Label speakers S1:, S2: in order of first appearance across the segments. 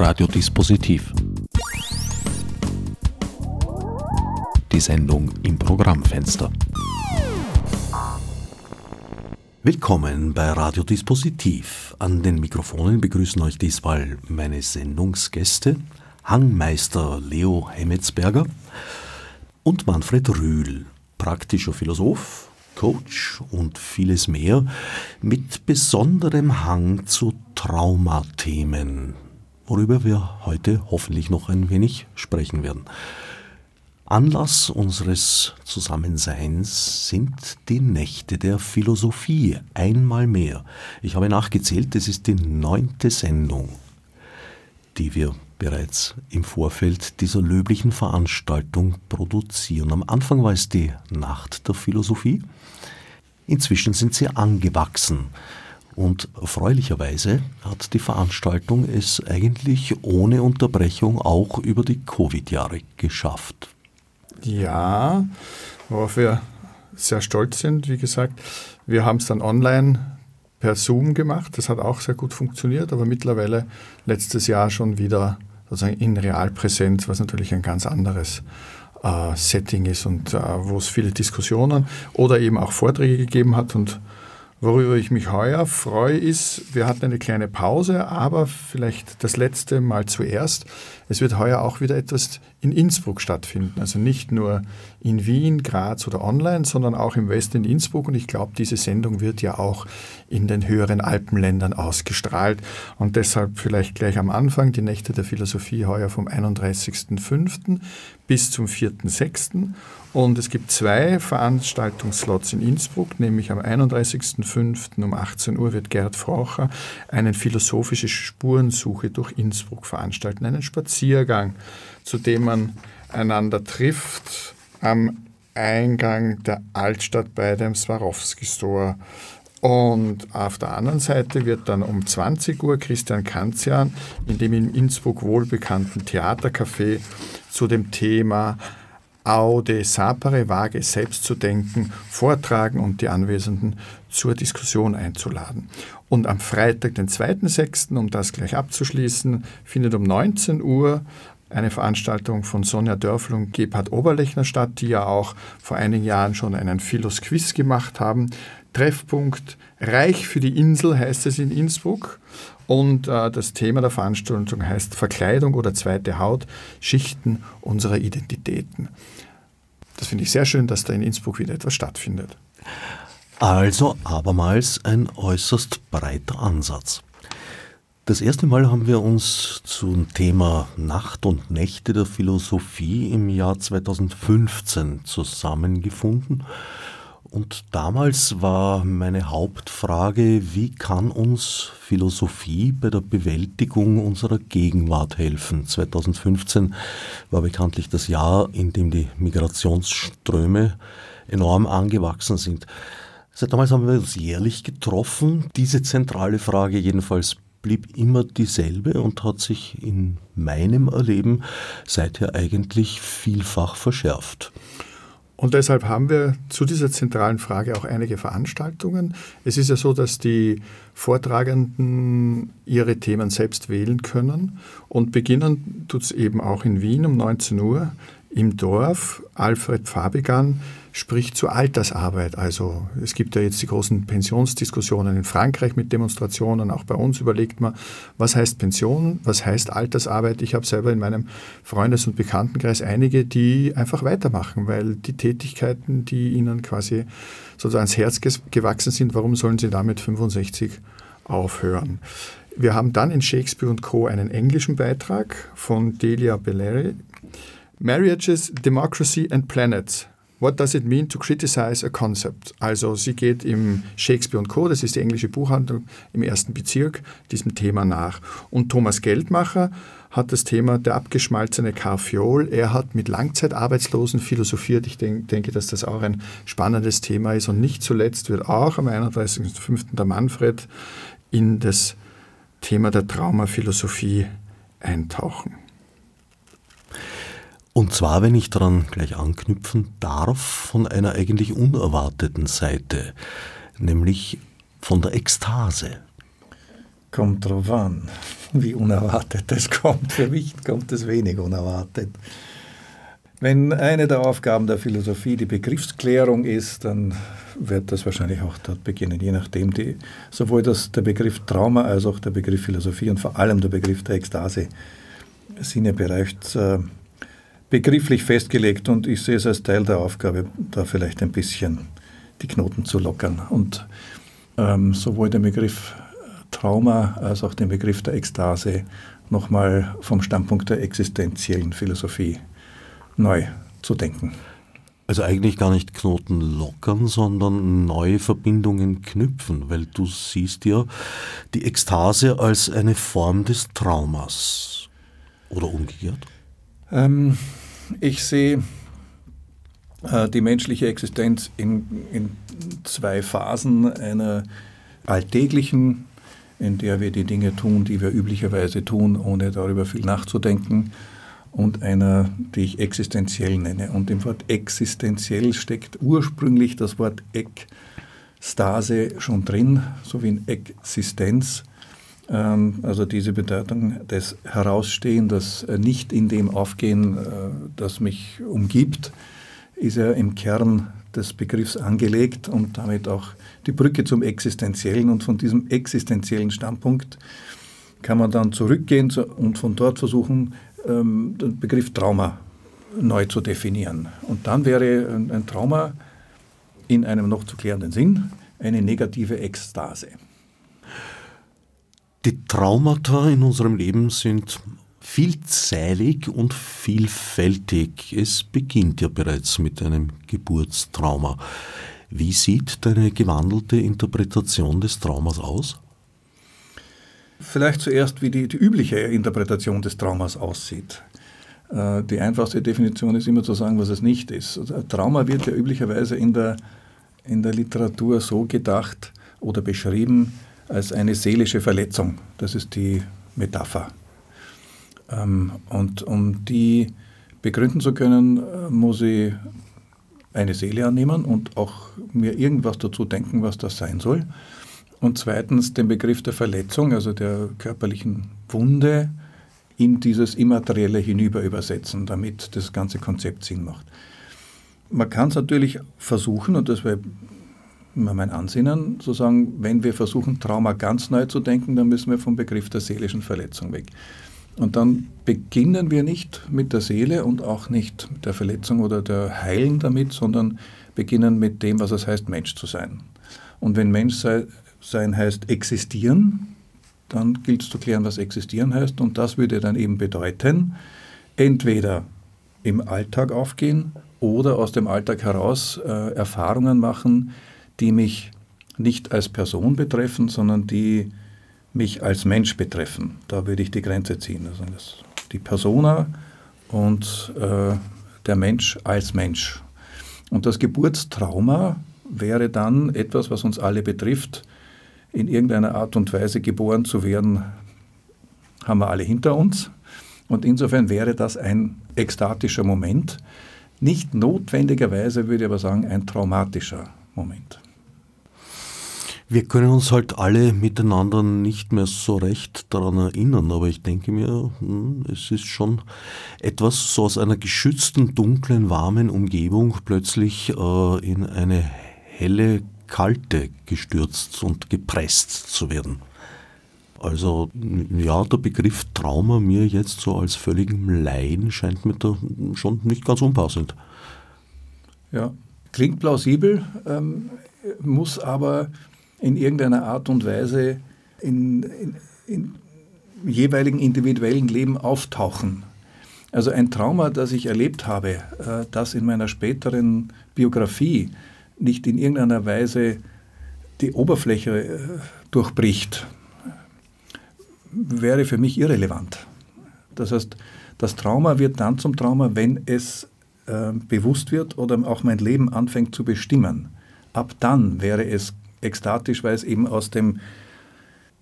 S1: Radiodispositiv. Die Sendung im Programmfenster. Willkommen bei Radiodispositiv. An den Mikrofonen begrüßen euch diesmal meine Sendungsgäste, Hangmeister Leo Hemmetsberger und Manfred Rühl, praktischer Philosoph, Coach und vieles mehr mit besonderem Hang zu Traumathemen, worüber wir heute hoffentlich noch ein wenig sprechen werden. Anlass unseres Zusammenseins sind die Nächte der Philosophie einmal mehr. Ich habe nachgezählt, es ist die neunte Sendung, die wir bereits im Vorfeld dieser löblichen Veranstaltung produzieren. Am Anfang war es die Nacht der Philosophie. Inzwischen sind sie angewachsen. Und erfreulicherweise hat die Veranstaltung es eigentlich ohne Unterbrechung auch über die Covid-Jahre geschafft.
S2: Ja, worauf wir sehr stolz sind, wie gesagt. Wir haben es dann online per Zoom gemacht. Das hat auch sehr gut funktioniert, aber mittlerweile letztes Jahr schon wieder sozusagen in Realpräsenz, was natürlich ein ganz anderes äh, Setting ist und äh, wo es viele Diskussionen oder eben auch Vorträge gegeben hat und Worüber ich mich heuer freue, ist, wir hatten eine kleine Pause, aber vielleicht das letzte Mal zuerst. Es wird heuer auch wieder etwas in Innsbruck stattfinden. Also nicht nur in Wien, Graz oder online, sondern auch im Westen in Innsbruck. Und ich glaube, diese Sendung wird ja auch in den höheren Alpenländern ausgestrahlt. Und deshalb vielleicht gleich am Anfang die Nächte der Philosophie heuer vom 31.05. bis zum 4.06. Und es gibt zwei Veranstaltungsslots in Innsbruck, nämlich am 31.05. um 18 Uhr wird Gerd Frocher eine philosophische Spurensuche durch Innsbruck veranstalten, einen Spaziergang, zu dem man einander trifft am Eingang der Altstadt bei dem Swarovski Store. Und auf der anderen Seite wird dann um 20 Uhr Christian Kanzian in dem in Innsbruck wohlbekannten Theatercafé zu dem Thema Aude sapere, wage selbst zu denken, vortragen und die Anwesenden zur Diskussion einzuladen. Und am Freitag, den 2.6., um das gleich abzuschließen, findet um 19 Uhr eine Veranstaltung von Sonja Dörfel und Gebhard Oberlechner statt, die ja auch vor einigen Jahren schon einen Philos-Quiz gemacht haben. Treffpunkt Reich für die Insel heißt es in Innsbruck. Und äh, das Thema der Veranstaltung heißt Verkleidung oder zweite Haut, Schichten unserer Identitäten. Das finde ich sehr schön, dass da in Innsbruck wieder etwas stattfindet.
S1: Also abermals ein äußerst breiter Ansatz. Das erste Mal haben wir uns zum Thema Nacht und Nächte der Philosophie im Jahr 2015 zusammengefunden und damals war meine Hauptfrage, wie kann uns Philosophie bei der Bewältigung unserer Gegenwart helfen? 2015 war bekanntlich das Jahr, in dem die Migrationsströme enorm angewachsen sind. Seit damals haben wir uns jährlich getroffen. Diese zentrale Frage jedenfalls blieb immer dieselbe und hat sich in meinem Erleben seither eigentlich vielfach verschärft.
S2: Und deshalb haben wir zu dieser zentralen Frage auch einige Veranstaltungen. Es ist ja so, dass die Vortragenden ihre Themen selbst wählen können. Und beginnen tut es eben auch in Wien um 19 Uhr im Dorf. Alfred Fabigan spricht zur Altersarbeit. Also es gibt ja jetzt die großen Pensionsdiskussionen in Frankreich mit Demonstrationen. Auch bei uns überlegt man, was heißt Pension, was heißt Altersarbeit. Ich habe selber in meinem Freundes- und Bekanntenkreis einige, die einfach weitermachen, weil die Tätigkeiten, die ihnen quasi sozusagen ans Herz gewachsen sind, warum sollen sie damit 65 aufhören? Wir haben dann in Shakespeare Co. einen englischen Beitrag von Delia Belleri. Marriages, Democracy and Planets What does it mean to criticize a concept? Also sie geht im Shakespeare Co., das ist die englische Buchhandlung im ersten Bezirk, diesem Thema nach. Und Thomas Geldmacher hat das Thema der abgeschmalzene Karfiol. Er hat mit Langzeitarbeitslosen philosophiert. Ich denk, denke, dass das auch ein spannendes Thema ist. Und nicht zuletzt wird auch am 31.05. der Manfred in das Thema der Traumaphilosophie eintauchen.
S1: Und zwar, wenn ich daran gleich anknüpfen darf, von einer eigentlich unerwarteten Seite, nämlich von der Ekstase.
S2: Kommt drauf an.
S3: wie unerwartet es kommt. Für mich kommt es wenig unerwartet. Wenn eine der Aufgaben der Philosophie die Begriffsklärung ist, dann wird das wahrscheinlich auch dort beginnen, je nachdem die, sowohl das, der Begriff Trauma als auch der Begriff Philosophie und vor allem der Begriff der Ekstase sind ja bereits äh, begrifflich festgelegt und ich sehe es als Teil der Aufgabe, da vielleicht ein bisschen die Knoten zu lockern und ähm, sowohl den Begriff Trauma als auch den Begriff der Ekstase nochmal vom Standpunkt der existenziellen Philosophie neu zu denken.
S1: Also eigentlich gar nicht Knoten lockern, sondern neue Verbindungen knüpfen, weil du siehst ja die Ekstase als eine Form des Traumas. Oder umgekehrt?
S3: Ähm, ich sehe äh, die menschliche Existenz in, in zwei Phasen einer alltäglichen, in der wir die Dinge tun, die wir üblicherweise tun, ohne darüber viel nachzudenken und einer, die ich existenziell nenne. Und im Wort existenziell steckt ursprünglich das Wort Ekstase schon drin, so wie in Existenz. Ähm, also diese Bedeutung des Herausstehen, das nicht in dem Aufgehen, äh, das mich umgibt, ist ja im Kern des Begriffs angelegt und damit auch die Brücke zum Existenziellen. Und von diesem existenziellen Standpunkt kann man dann zurückgehen und von dort versuchen, ähm, den Begriff Trauma neu zu definieren. Und dann wäre ein Trauma in einem noch zu klärenden Sinn eine negative Ekstase.
S1: Die Traumata in unserem Leben sind vielzählig und vielfältig. Es beginnt ja bereits mit einem Geburtstrauma. Wie sieht deine gewandelte Interpretation des Traumas aus?
S3: Vielleicht zuerst, wie die, die übliche Interpretation des Traumas aussieht. Äh, die einfachste Definition ist immer zu sagen, was es nicht ist. Also Trauma wird ja üblicherweise in der, in der Literatur so gedacht oder beschrieben als eine seelische Verletzung. Das ist die Metapher. Ähm, und um die begründen zu können, äh, muss ich eine Seele annehmen und auch mir irgendwas dazu denken, was das sein soll. Und zweitens den Begriff der Verletzung, also der körperlichen Wunde, in dieses Immaterielle hinüber übersetzen, damit das ganze Konzept Sinn macht. Man kann es natürlich versuchen, und das wäre mein Ansinnen, zu sagen, wenn wir versuchen, Trauma ganz neu zu denken, dann müssen wir vom Begriff der seelischen Verletzung weg. Und dann beginnen wir nicht mit der Seele und auch nicht mit der Verletzung oder der Heilen damit, sondern beginnen mit dem, was es heißt, Mensch zu sein. Und wenn Mensch sei, sein heißt existieren, dann gilt es zu klären, was existieren heißt. Und das würde dann eben bedeuten, entweder im Alltag aufgehen oder aus dem Alltag heraus äh, Erfahrungen machen, die mich nicht als Person betreffen, sondern die mich als Mensch betreffen. Da würde ich die Grenze ziehen. Also das, die Persona und äh, der Mensch als Mensch. Und das Geburtstrauma wäre dann etwas, was uns alle betrifft, in irgendeiner Art und Weise geboren zu werden, haben wir alle hinter uns. Und insofern wäre das ein ekstatischer Moment, nicht notwendigerweise, würde ich aber sagen, ein traumatischer Moment.
S1: Wir können uns halt alle miteinander nicht mehr so recht daran erinnern, aber ich denke mir, hm, es ist schon etwas so aus einer geschützten, dunklen, warmen Umgebung plötzlich äh, in eine helle, Kalte gestürzt und gepresst zu werden. Also ja, der Begriff Trauma mir jetzt so als völligem Laien scheint mir da schon nicht ganz unpassend.
S3: Ja, klingt plausibel, ähm, muss aber in irgendeiner Art und Weise in, in, in jeweiligen individuellen Leben auftauchen. Also ein Trauma, das ich erlebt habe, äh, das in meiner späteren Biografie nicht in irgendeiner Weise die Oberfläche äh, durchbricht, wäre für mich irrelevant. Das heißt, das Trauma wird dann zum Trauma, wenn es äh, bewusst wird oder auch mein Leben anfängt zu bestimmen. Ab dann wäre es ekstatisch, weil es eben aus dem,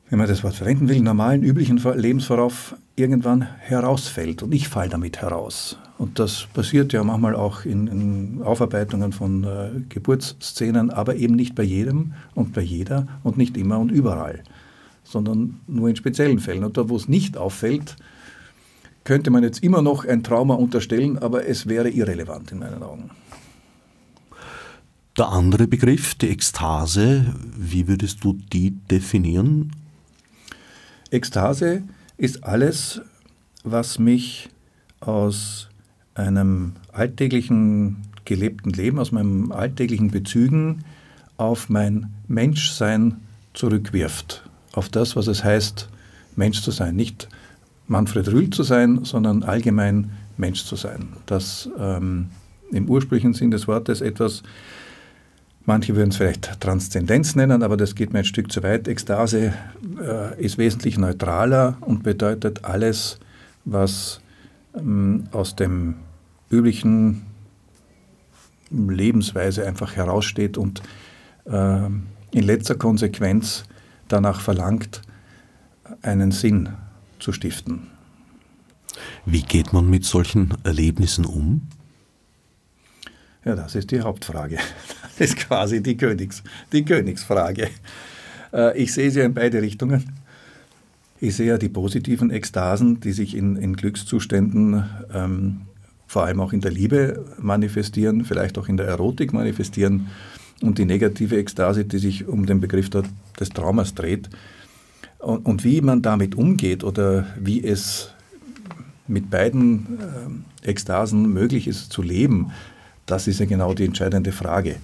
S3: wenn man das Wort verwenden will, normalen, üblichen Lebensverlauf irgendwann herausfällt. Und ich falle damit heraus. Und das passiert ja manchmal auch in, in Aufarbeitungen von äh, Geburtsszenen, aber eben nicht bei jedem und bei jeder und nicht immer und überall. sondern nur in speziellen Fällen. Und da, wo es nicht auffällt, könnte man jetzt immer noch ein Trauma unterstellen, aber es wäre irrelevant in meinen Augen.
S1: Der andere Begriff, die Ekstase, wie würdest du die definieren?
S3: Ekstase ist alles, was mich aus einem alltäglichen gelebten Leben, aus meinen alltäglichen Bezügen auf mein Menschsein zurückwirft. Auf das, was es heißt, Mensch zu sein. Nicht Manfred Rühl zu sein, sondern allgemein Mensch zu sein. Das ähm, im ursprünglichen Sinn des Wortes etwas, manche würden es vielleicht Transzendenz nennen, aber das geht mir ein Stück zu weit. Ekstase äh, ist wesentlich neutraler und bedeutet alles, was ähm, aus dem üblichen Lebensweise einfach heraussteht und äh, in letzter Konsequenz danach verlangt, einen Sinn zu stiften.
S1: Wie geht man mit solchen Erlebnissen um?
S3: Ja, das ist die Hauptfrage. Das ist quasi die, Königs, die Königsfrage. Äh, ich sehe sie in beide Richtungen. Ich sehe ja die positiven Ekstasen, die sich in, in Glückszuständen, ähm, vor allem auch in der Liebe manifestieren, vielleicht auch in der Erotik manifestieren, und die negative Ekstase, die sich um den Begriff des Traumas dreht. Und, und wie man damit umgeht oder wie es mit beiden äh, Ekstasen möglich ist zu leben, das ist ja genau die entscheidende Frage.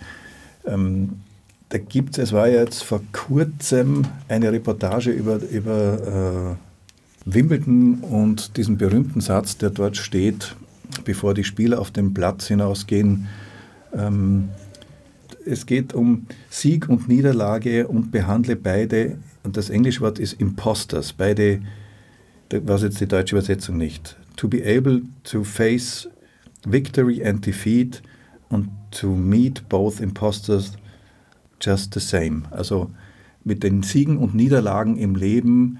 S3: Ähm, da gibt es, es war jetzt vor kurzem eine Reportage über, über äh, Wimbledon und diesen berühmten Satz, der dort steht, bevor die Spieler auf den Platz hinausgehen. Ähm, es geht um Sieg und Niederlage und behandle beide, und das englische Wort ist Imposters, beide, was jetzt die deutsche Übersetzung nicht. To be able to face victory and defeat und to meet both imposters just the same. Also mit den Siegen und Niederlagen im Leben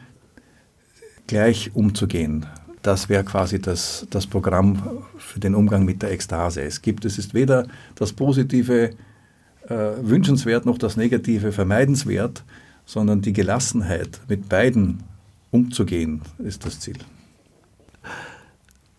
S3: gleich umzugehen. Das wäre quasi das, das Programm für den Umgang mit der Ekstase. Es gibt, es ist weder das Positive äh, wünschenswert noch das Negative vermeidenswert, sondern die Gelassenheit, mit beiden umzugehen, ist das Ziel.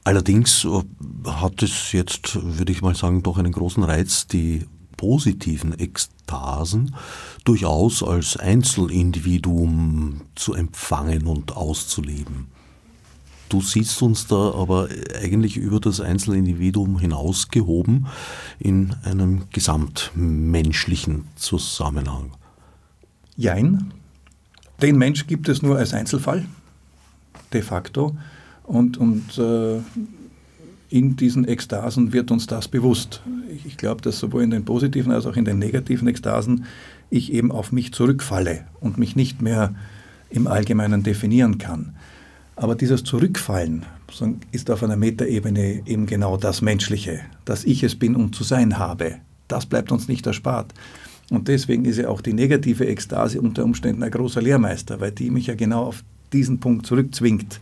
S1: Allerdings äh, hat es jetzt, würde ich mal sagen, doch einen großen Reiz, die positiven Ekstasen durchaus als Einzelindividuum zu empfangen und auszuleben. Du siehst uns da aber eigentlich über das Einzelindividuum hinausgehoben in einem gesamtmenschlichen Zusammenhang.
S3: Jein. Den Mensch gibt es nur als Einzelfall, de facto. Und, und äh, in diesen Ekstasen wird uns das bewusst. Ich, ich glaube, dass sowohl in den positiven als auch in den negativen Ekstasen ich eben auf mich zurückfalle und mich nicht mehr im Allgemeinen definieren kann. Aber dieses Zurückfallen ist auf einer Metaebene eben genau das Menschliche, dass ich es bin und zu sein habe. Das bleibt uns nicht erspart. Und deswegen ist ja auch die negative Ekstase unter Umständen ein großer Lehrmeister, weil die mich ja genau auf diesen Punkt zurückzwingt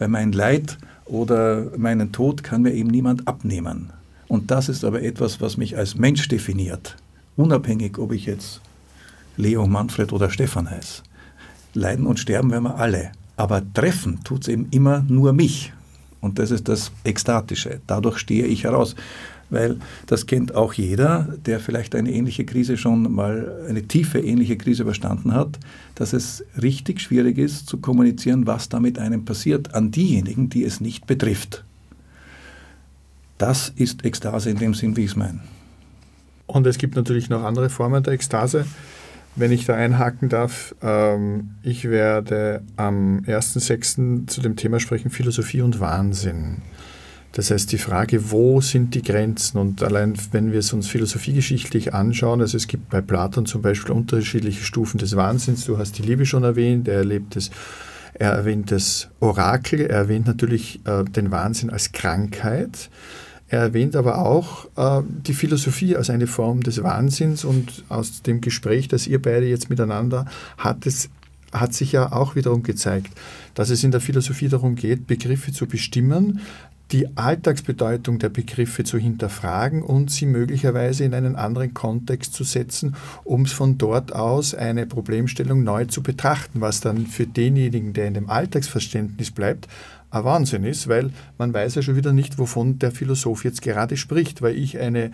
S3: weil mein Leid oder meinen Tod kann mir eben niemand abnehmen. Und das ist aber etwas, was mich als Mensch definiert, unabhängig, ob ich jetzt Leo, Manfred oder Stefan heiße. Leiden und sterben werden wir alle, aber treffen tut es eben immer nur mich. Und das ist das Ekstatische. Dadurch stehe ich heraus weil das kennt auch jeder, der vielleicht eine ähnliche Krise schon mal, eine tiefe ähnliche Krise überstanden hat, dass es richtig schwierig ist zu kommunizieren, was da mit einem passiert, an diejenigen, die es nicht betrifft. Das ist Ekstase in dem Sinn, wie ich es meine.
S2: Und es gibt natürlich noch andere Formen der Ekstase. Wenn ich da einhaken darf, ähm, ich werde am 1.6. zu dem Thema sprechen, Philosophie und Wahnsinn. Das heißt, die Frage, wo sind die Grenzen? Und allein, wenn wir es uns philosophiegeschichtlich anschauen, also es gibt bei Platon zum Beispiel unterschiedliche Stufen des Wahnsinns. Du hast die Liebe schon erwähnt, er erlebt es. Er erwähnt das Orakel, er erwähnt natürlich äh, den Wahnsinn als Krankheit. Er erwähnt aber auch äh, die Philosophie als eine Form des Wahnsinns und aus dem Gespräch, das ihr beide jetzt miteinander hattet, hat sich ja auch wiederum gezeigt, dass es in der Philosophie darum geht, Begriffe zu bestimmen, die Alltagsbedeutung der Begriffe zu hinterfragen und sie möglicherweise in einen anderen Kontext zu setzen, um es von dort aus eine Problemstellung neu zu betrachten, was dann für denjenigen, der in dem Alltagsverständnis bleibt, ein Wahnsinn ist, weil man weiß ja schon wieder nicht, wovon der Philosoph jetzt gerade spricht, weil ich eine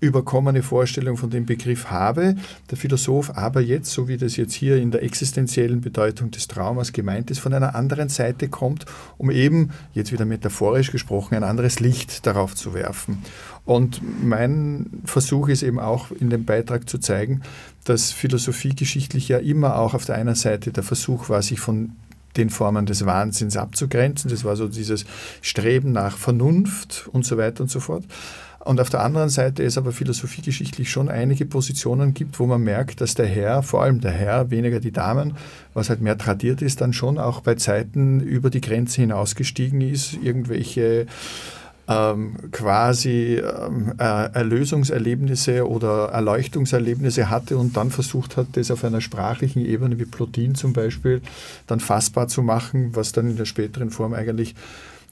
S2: überkommene Vorstellung von dem Begriff habe, der Philosoph aber jetzt, so wie das jetzt hier in der existenziellen Bedeutung des Traumas gemeint ist, von einer anderen Seite kommt, um eben, jetzt wieder metaphorisch gesprochen, ein anderes Licht darauf zu werfen. Und mein Versuch ist eben auch in dem Beitrag zu zeigen, dass Philosophie geschichtlich ja immer auch auf der einen Seite der Versuch war, sich von den Formen des Wahnsinns abzugrenzen. Das war so dieses Streben nach Vernunft und so weiter und so fort. Und auf der anderen Seite es aber philosophiegeschichtlich schon einige Positionen gibt, wo man merkt, dass der Herr, vor allem der Herr, weniger die Damen, was halt mehr tradiert ist, dann schon auch bei Zeiten über die Grenze hinausgestiegen ist, irgendwelche ähm, quasi ähm, Erlösungserlebnisse oder Erleuchtungserlebnisse hatte und dann versucht hat, das auf einer sprachlichen Ebene wie Plotin zum Beispiel dann fassbar zu machen, was dann in der späteren Form eigentlich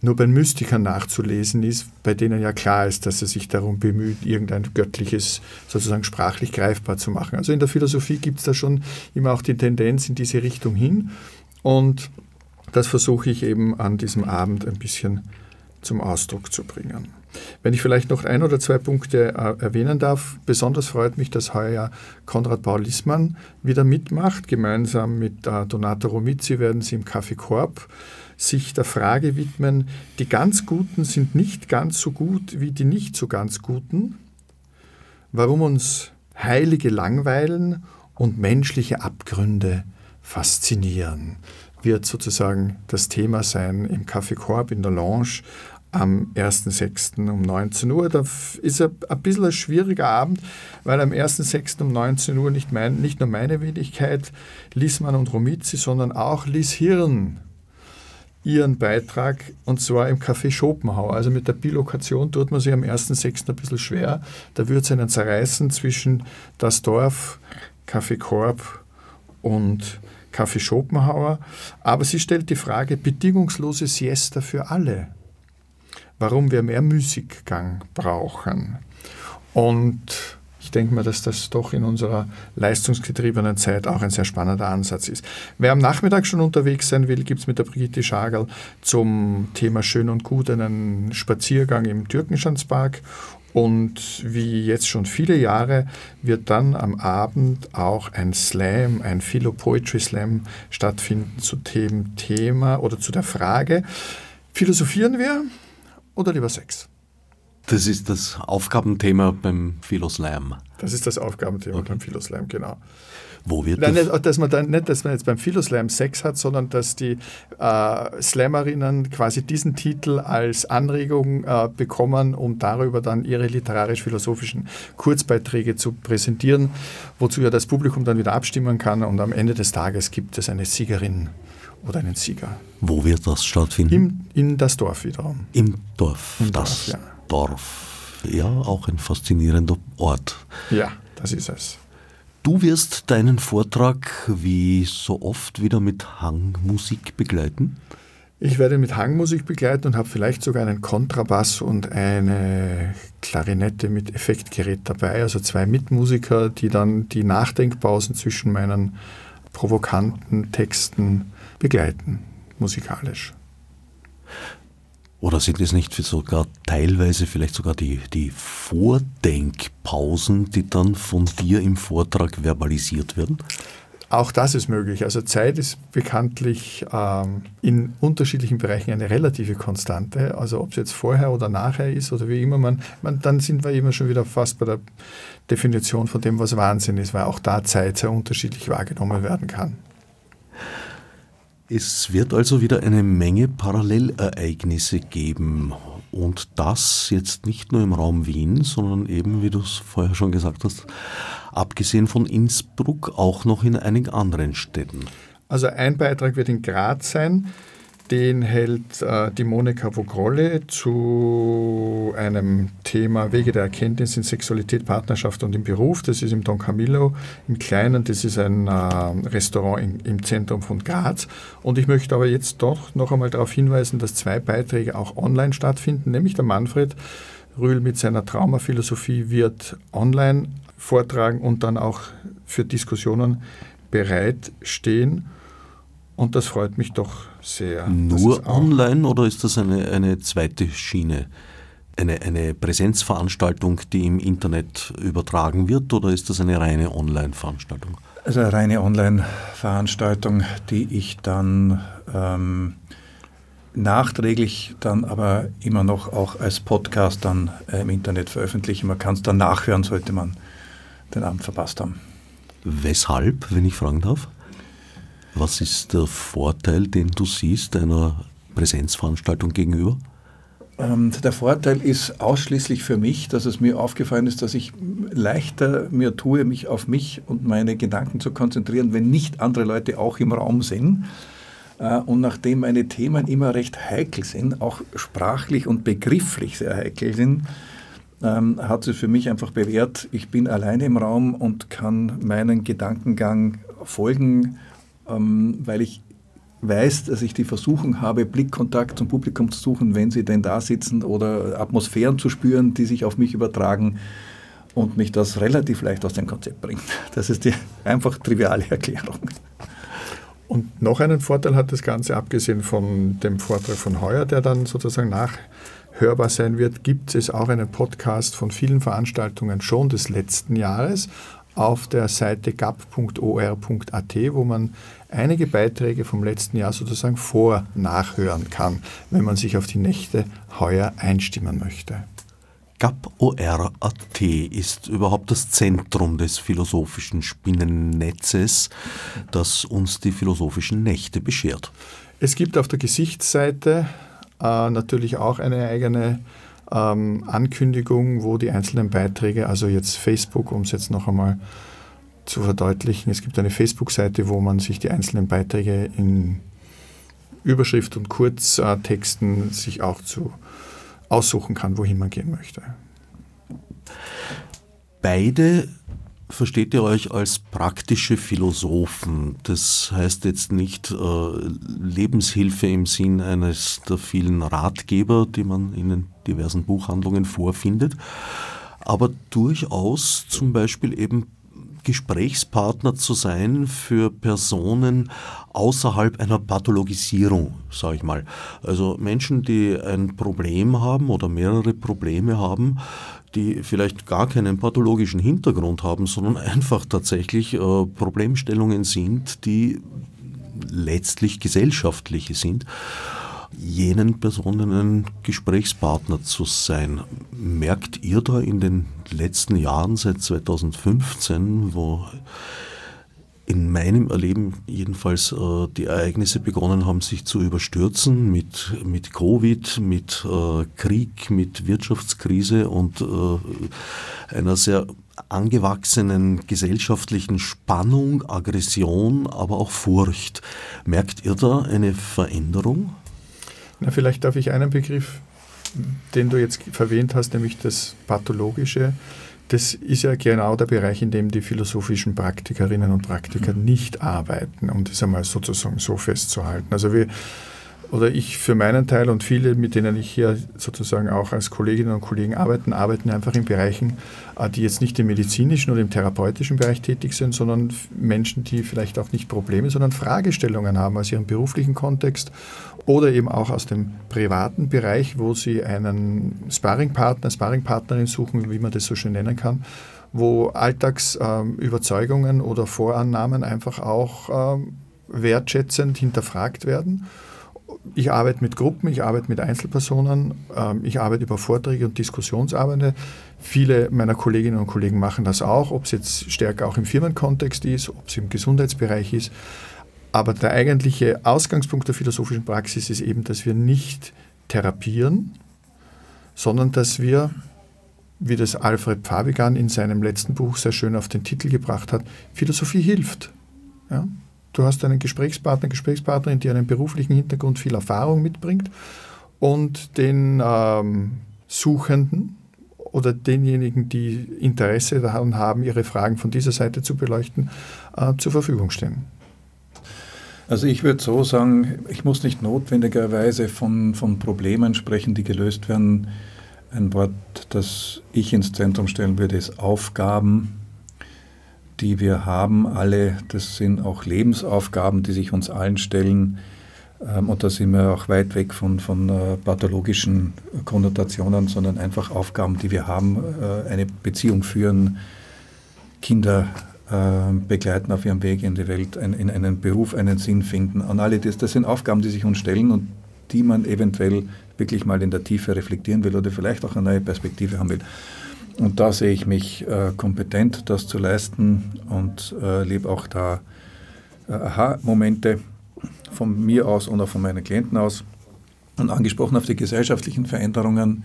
S2: nur bei Mystikern nachzulesen ist, bei denen ja klar ist, dass er sich darum bemüht, irgendein göttliches sozusagen sprachlich greifbar zu machen. Also in der Philosophie gibt es da schon immer auch die Tendenz in diese Richtung hin und das versuche ich eben an diesem Abend ein bisschen zum Ausdruck zu bringen. Wenn ich vielleicht noch ein oder zwei Punkte äh, erwähnen darf, besonders freut mich, dass heuer Konrad Paul Lissmann wieder mitmacht. Gemeinsam mit äh, Donato Romizzi werden sie im Café Korb sich der Frage widmen, die ganz Guten sind nicht ganz so gut wie die nicht so ganz Guten, warum uns Heilige langweilen und menschliche Abgründe faszinieren, wird sozusagen das Thema sein im Café Korb in der Lounge am 1.6. um 19 Uhr. Da ist ein, bisschen ein schwieriger Abend, weil am 1.6. um 19 Uhr nicht, mein, nicht nur meine Wenigkeit, Liesmann und Romizzi, sondern auch Lies Hirn ihren Beitrag und zwar im Café Schopenhauer. Also mit der Bilokation tut man sich am 1.6. ein bisschen schwer. Da wird es einen zerreißen zwischen das Dorf, Café Korb und Café Schopenhauer. Aber sie stellt die Frage, bedingungslose Siesta für alle. Warum wir mehr Musikgang brauchen. Und ich denke mal, dass das doch in unserer leistungsgetriebenen Zeit auch ein sehr spannender Ansatz ist. Wer am Nachmittag schon unterwegs sein will, gibt es mit der Brigitte Schagerl zum Thema Schön und Gut einen Spaziergang im Türkenschanzpark. Und wie jetzt schon viele Jahre wird dann am Abend auch ein Slam, ein Philo Poetry Slam stattfinden zu dem Thema oder zu der Frage, philosophieren wir oder lieber Sex?
S1: Das ist das Aufgabenthema beim Philoslam.
S2: Das ist das Aufgabenthema okay. beim Philoslam, genau.
S1: Wo wird
S2: Nein, nicht, dass man dann nicht, dass man jetzt beim Philoslam Sex hat, sondern dass die äh, Slammerinnen quasi diesen Titel als Anregung äh, bekommen, um darüber dann ihre literarisch-philosophischen Kurzbeiträge zu präsentieren, wozu ja das Publikum dann wieder abstimmen kann und am Ende des Tages gibt es eine Siegerin oder einen Sieger.
S1: Wo wird das stattfinden?
S2: Im, in das Dorf wiederum.
S1: Im Dorf. Im das Dorf, ja. Dorf. Ja, auch ein faszinierender Ort.
S2: Ja, das ist es.
S1: Du wirst deinen Vortrag wie so oft wieder mit Hangmusik begleiten?
S2: Ich werde mit Hangmusik begleiten und habe vielleicht sogar einen Kontrabass und eine Klarinette mit Effektgerät dabei, also zwei Mitmusiker, die dann die Nachdenkpausen zwischen meinen provokanten Texten begleiten, musikalisch.
S1: Oder sind es nicht sogar teilweise vielleicht sogar die, die Vordenkpausen, die dann von dir im Vortrag verbalisiert werden?
S2: Auch das ist möglich. Also Zeit ist bekanntlich ähm, in unterschiedlichen Bereichen eine relative Konstante. Also ob es jetzt vorher oder nachher ist oder wie immer man, man, dann sind wir immer schon wieder fast bei der Definition von dem, was Wahnsinn ist, weil auch da Zeit sehr unterschiedlich wahrgenommen werden kann.
S1: Es wird also wieder eine Menge Parallelereignisse geben. Und das jetzt nicht nur im Raum Wien, sondern eben, wie du es vorher schon gesagt hast, abgesehen von Innsbruck auch noch in einigen anderen Städten.
S2: Also ein Beitrag wird in Graz sein. Den hält äh, die Monika Vogrolle zu einem Thema Wege der Erkenntnis in Sexualität, Partnerschaft und im Beruf. Das ist im Don Camillo im Kleinen. Das ist ein äh, Restaurant in, im Zentrum von Graz. Und ich möchte aber jetzt doch noch einmal darauf hinweisen, dass zwei Beiträge auch online stattfinden, nämlich der Manfred Rühl mit seiner Traumaphilosophie wird online vortragen und dann auch für Diskussionen bereitstehen. Und das freut mich doch sehr.
S1: Nur online oder ist das eine, eine zweite Schiene? Eine, eine Präsenzveranstaltung, die im Internet übertragen wird oder ist das eine reine Online-Veranstaltung?
S3: Also eine reine Online-Veranstaltung, die ich dann ähm, nachträglich dann aber immer noch auch als Podcast dann äh, im Internet veröffentliche. Man kann es dann nachhören, sollte man den Abend verpasst haben.
S1: Weshalb, wenn ich fragen darf? Was ist der Vorteil, den du siehst einer Präsenzveranstaltung gegenüber?
S3: Ähm, der Vorteil ist ausschließlich für mich, dass es mir aufgefallen ist, dass ich leichter mir tue, mich auf mich und meine Gedanken zu konzentrieren, wenn nicht andere Leute auch im Raum sind. Äh, und nachdem meine Themen immer recht heikel sind, auch sprachlich und begrifflich sehr heikel sind, ähm, hat es für mich einfach bewährt, ich bin alleine im Raum und kann meinen Gedankengang folgen, ähm, weil ich weiß, dass ich die Versuchung habe, Blickkontakt zum Publikum zu suchen, wenn sie denn da sitzen oder Atmosphären zu spüren, die sich auf mich übertragen und mich das relativ leicht aus dem Konzept bringt. Das ist die einfach triviale Erklärung.
S2: Und noch einen Vorteil hat das Ganze, abgesehen von dem Vortrag von heuer, der dann sozusagen nachhörbar sein wird, gibt es auch einen Podcast von vielen Veranstaltungen schon des letzten Jahres auf der Seite gap.or.at, wo man einige Beiträge vom letzten Jahr sozusagen vor nachhören kann, wenn man sich auf die Nächte heuer einstimmen möchte.
S1: GAP.OR.at ist überhaupt das Zentrum des philosophischen Spinnennetzes, das uns die philosophischen Nächte beschert.
S2: Es gibt auf der Gesichtsseite äh, natürlich auch eine eigene ähm, Ankündigung, wo die einzelnen Beiträge, also jetzt Facebook, um es jetzt noch einmal zu verdeutlichen, es gibt eine Facebook-Seite, wo man sich die einzelnen Beiträge in Überschrift und Kurztexten sich auch zu aussuchen kann, wohin man gehen möchte.
S1: Beide versteht ihr euch als praktische Philosophen. Das heißt jetzt nicht äh, Lebenshilfe im Sinn eines der vielen Ratgeber, die man in den diversen Buchhandlungen vorfindet, aber durchaus zum Beispiel eben Gesprächspartner zu sein für Personen außerhalb einer Pathologisierung, sage ich mal. Also Menschen, die ein Problem haben oder mehrere Probleme haben, die vielleicht gar keinen pathologischen Hintergrund haben, sondern einfach tatsächlich äh, Problemstellungen sind, die letztlich gesellschaftliche sind jenen Personen ein Gesprächspartner zu sein. Merkt ihr da in den letzten Jahren, seit 2015, wo in meinem Erleben jedenfalls äh, die Ereignisse begonnen haben, sich zu überstürzen mit, mit Covid, mit äh, Krieg, mit Wirtschaftskrise und äh, einer sehr angewachsenen gesellschaftlichen Spannung, Aggression, aber auch Furcht. Merkt ihr da eine Veränderung?
S2: Na, vielleicht darf ich einen Begriff, den du jetzt verwähnt hast, nämlich das Pathologische. Das ist ja genau der Bereich, in dem die philosophischen Praktikerinnen und Praktiker nicht arbeiten, um das einmal sozusagen so festzuhalten. Also wir oder ich für meinen Teil und viele, mit denen ich hier sozusagen auch als Kolleginnen und Kollegen arbeiten, arbeiten einfach in Bereichen, äh, die jetzt nicht im medizinischen oder im therapeutischen Bereich tätig sind, sondern Menschen, die vielleicht auch nicht Probleme, sondern Fragestellungen haben aus ihrem beruflichen Kontext oder eben auch aus dem privaten Bereich, wo sie einen Sparringpartner, Sparringpartnerin suchen, wie man das so schön nennen kann, wo Alltagsüberzeugungen ähm, oder Vorannahmen einfach auch ähm, wertschätzend hinterfragt werden ich arbeite mit Gruppen, ich arbeite mit Einzelpersonen, ähm, ich arbeite über Vorträge und Diskussionsabende. Viele meiner Kolleginnen und Kollegen machen das auch, ob es jetzt stärker auch im Firmenkontext ist, ob es im Gesundheitsbereich ist. Aber der eigentliche Ausgangspunkt der philosophischen Praxis ist eben, dass wir nicht therapieren, sondern dass wir, wie das Alfred Fabigan in seinem letzten Buch sehr schön auf den Titel gebracht hat, Philosophie hilft. Ja? du hast einen Gesprächspartner, Gesprächspartnerin, die einen beruflichen Hintergrund, viel Erfahrung mitbringt und den ähm, Suchenden oder denjenigen, die Interesse daran haben, ihre Fragen von dieser Seite zu beleuchten, äh, zur Verfügung stehen.
S3: Also ich würde so sagen, ich muss nicht notwendigerweise von, von Problemen sprechen, die gelöst werden. Ein Wort, das ich ins Zentrum stellen würde, ist Aufgaben, die wir haben. Alle, das sind auch Lebensaufgaben, die sich uns allen stellen. Ähm, und da sind wir auch weit weg von, von äh, pathologischen Konnotationen, sondern einfach Aufgaben, die wir haben, äh, eine Beziehung führen, Kinder äh, begleiten auf ihrem Weg in die Welt, in einen Beruf einen Sinn finden. An alle das, das sind Aufgaben, die sich uns stellen und die man eventuell wirklich mal in der Tiefe reflektieren will oder vielleicht auch eine neue Perspektive haben will. Und da sehe ich mich äh, kompetent, das zu leisten und äh, lebe auch da äh, Aha-Momente von mir aus und auch von meinen Klienten aus. Und angesprochen auf die gesellschaftlichen Veränderungen,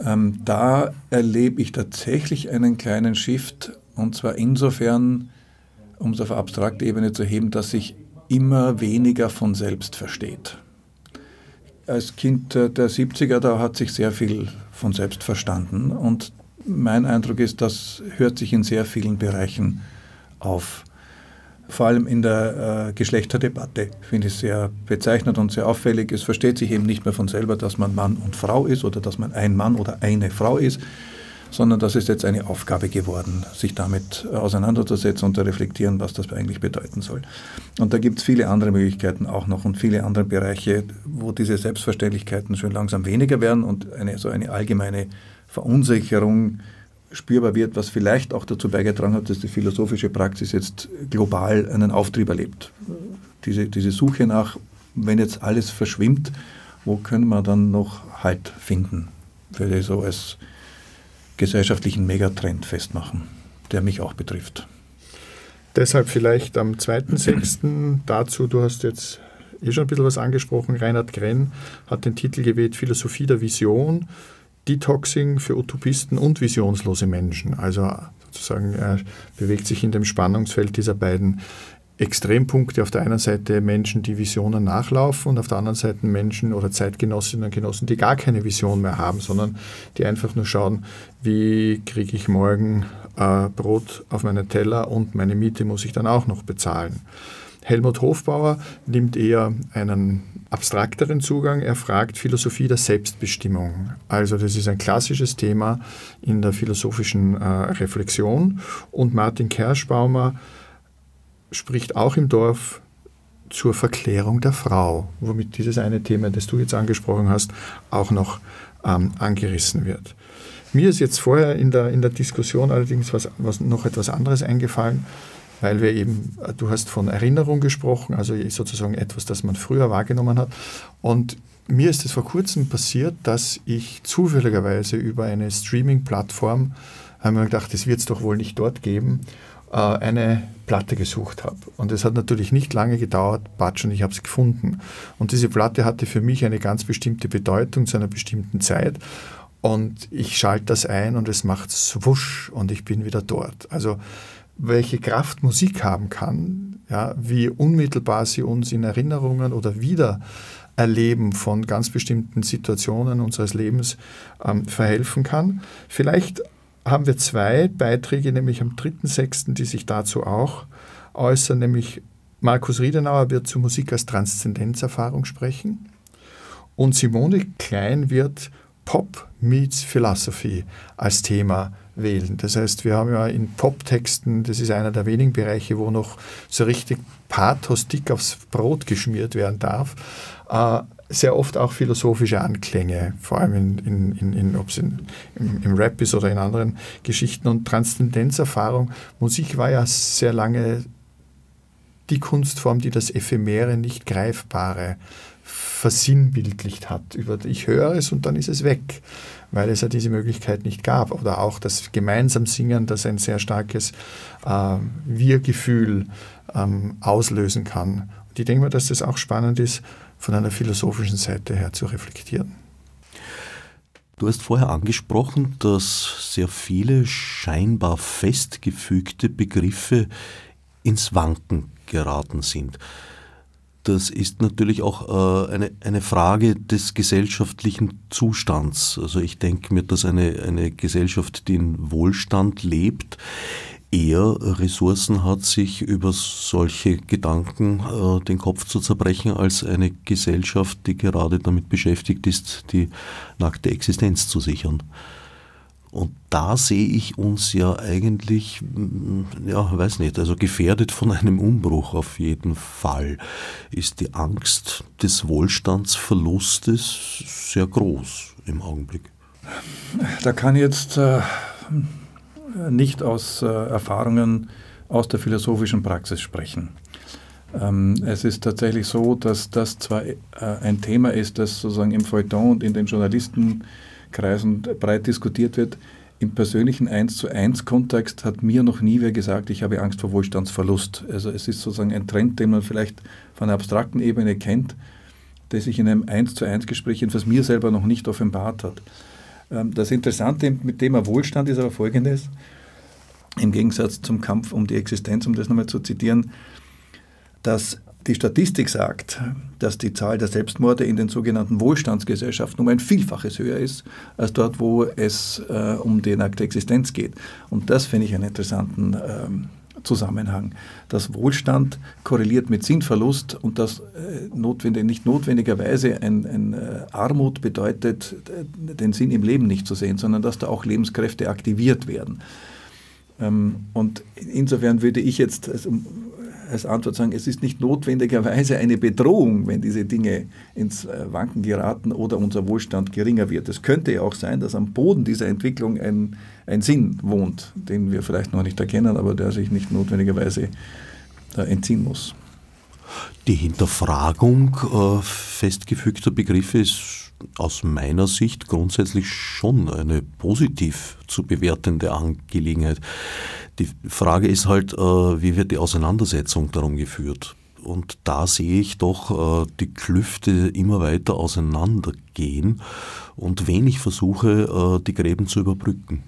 S3: ähm, da erlebe ich tatsächlich einen kleinen Shift und zwar insofern, um es auf abstrakte Ebene zu heben, dass sich immer weniger von selbst versteht. Als Kind der 70er, da hat sich sehr viel von selbst verstanden. Und mein Eindruck ist, das hört sich in sehr vielen Bereichen auf. Vor allem in der äh, Geschlechterdebatte finde ich sehr bezeichnend und sehr auffällig. Es versteht sich eben nicht mehr von selber, dass man Mann und Frau ist oder dass man ein Mann oder eine Frau ist, sondern das ist jetzt eine Aufgabe geworden, sich damit auseinanderzusetzen und zu reflektieren, was das eigentlich bedeuten soll. Und da gibt es viele andere Möglichkeiten auch noch und viele andere Bereiche, wo diese Selbstverständlichkeiten schon langsam weniger werden und eine, so eine allgemeine Verunsicherung spürbar wird, was vielleicht auch dazu beigetragen hat, dass die philosophische Praxis jetzt global einen Auftrieb erlebt. Diese, diese Suche nach, wenn jetzt alles verschwimmt, wo können wir dann noch Halt finden? Würde ich so als gesellschaftlichen Megatrend festmachen, der mich auch betrifft.
S2: Deshalb vielleicht am 2.6. dazu, du hast jetzt eh schon ein bisschen was angesprochen, Reinhard Grenn hat den Titel gewählt Philosophie der Vision, Detoxing für Utopisten und visionslose Menschen. Also sozusagen er bewegt sich in dem Spannungsfeld dieser beiden Extrempunkte. Auf der einen Seite Menschen, die Visionen nachlaufen und auf der anderen Seite Menschen oder Zeitgenossinnen und Genossen, die gar keine Vision mehr haben, sondern die einfach nur schauen, wie kriege ich morgen äh, Brot auf meinen Teller und meine Miete muss ich dann auch noch bezahlen. Helmut Hofbauer nimmt eher einen abstrakteren Zugang. Er fragt Philosophie der Selbstbestimmung. Also das ist ein klassisches Thema in der philosophischen äh, Reflexion. Und Martin Kerschbaumer spricht auch im Dorf zur Verklärung der Frau, womit dieses eine Thema, das du jetzt angesprochen hast, auch noch ähm, angerissen wird. Mir ist jetzt vorher in der, in der Diskussion allerdings was, was noch etwas anderes eingefallen, weil wir eben, du hast von Erinnerung gesprochen, also sozusagen etwas, das man früher wahrgenommen hat. Und mir ist es vor kurzem passiert, dass ich zufälligerweise über eine Streaming-Plattform, haben wir gedacht, das wird es doch wohl nicht dort geben, äh, eine Platte gesucht habe. Und es hat natürlich nicht lange gedauert, Batsch, und ich habe es gefunden. Und diese Platte hatte für mich eine ganz bestimmte Bedeutung zu einer bestimmten Zeit. Und ich schalte das ein und es macht swusch und ich bin wieder dort. Also welche Kraft Musik haben kann, ja, wie unmittelbar sie uns in Erinnerungen oder Wiedererleben von ganz bestimmten Situationen unseres Lebens ähm, verhelfen kann. Vielleicht haben wir zwei Beiträge, nämlich am 3.6., die sich dazu auch äußern, nämlich Markus Riedenauer wird zur Musik als Transzendenzerfahrung sprechen und Simone Klein wird Pop meets Philosophy als Thema wählen. Das heißt, wir haben ja in Poptexten, das ist einer der wenigen Bereiche, wo noch so richtig Pathos dick aufs Brot geschmiert werden darf, äh, sehr oft auch philosophische Anklänge, vor allem in, in, in, in ob es im, im Rap ist oder in anderen Geschichten. Und Transzendenzerfahrung, Musik war ja sehr lange die Kunstform, die das Ephemere, nicht Greifbare versinnbildlicht hat. Ich höre es und dann ist es weg, weil es ja diese Möglichkeit nicht gab. Oder auch das gemeinsam Singen, das ein sehr starkes äh, Wir-Gefühl ähm, auslösen kann. Und ich denke mal, dass das auch spannend ist, von einer philosophischen Seite her zu reflektieren.
S1: Du hast vorher angesprochen, dass sehr viele scheinbar festgefügte Begriffe ins Wanken geraten sind. Das ist natürlich auch äh, eine, eine Frage des gesellschaftlichen Zustands. Also ich denke mir, dass eine, eine Gesellschaft, die in Wohlstand lebt, eher Ressourcen hat, sich über solche Gedanken äh, den Kopf zu zerbrechen, als eine Gesellschaft, die gerade damit beschäftigt ist, die nackte Existenz zu sichern. Und da sehe ich uns ja eigentlich, mm, ja, weiß nicht, also gefährdet von einem Umbruch auf jeden Fall. Ist die Angst des Wohlstandsverlustes sehr groß im Augenblick?
S3: Da kann jetzt äh, nicht aus äh, Erfahrungen aus der philosophischen Praxis sprechen. Ähm, es ist tatsächlich so, dass das zwar äh, ein Thema ist, das sozusagen im Feuilleton und in den Journalistenkreisen breit diskutiert wird. Im persönlichen 1 zu 1 Kontext hat mir noch nie wer gesagt, ich habe Angst vor Wohlstandsverlust. Also es ist sozusagen ein Trend, den man vielleicht von einer abstrakten Ebene kennt, der sich in einem 1 zu 1 Gespräch jedenfalls mir selber noch nicht offenbart hat. Ähm, das Interessante mit Thema Wohlstand ist aber folgendes, im Gegensatz zum Kampf um die Existenz, um das nochmal zu zitieren, dass die Statistik sagt, dass die Zahl der Selbstmorde in den sogenannten Wohlstandsgesellschaften um ein Vielfaches höher ist, als dort, wo es äh, um die nackte Existenz geht. Und das finde ich einen interessanten ähm, Zusammenhang. dass Wohlstand korreliert mit Sinnverlust und das äh, notwendig, nicht notwendigerweise ein, ein äh, Armut bedeutet, äh, den Sinn im Leben nicht zu sehen, sondern dass da auch Lebenskräfte aktiviert werden. Ähm, und insofern würde ich jetzt, also, als Antwort sagen, es ist nicht notwendigerweise eine Bedrohung, wenn diese Dinge ins äh, Wanken geraten oder unser Wohlstand geringer wird. Es könnte ja auch sein, dass am Boden dieser Entwicklung ein, ein Sinn wohnt, den wir vielleicht noch nicht erkennen, aber der sich nicht notwendigerweise entziehen muss.
S1: Die Hinterfragung äh, festgefügter Begriffe ist aus meiner Sicht grundsätzlich schon eine positiv zu bewertende Angelegenheit. Die Frage ist halt, äh, wie wird die Auseinandersetzung darum geführt? Und da sehe ich doch äh, die Klüfte immer weiter auseinandergehen und wenig Versuche, äh, die Gräben zu überbrücken.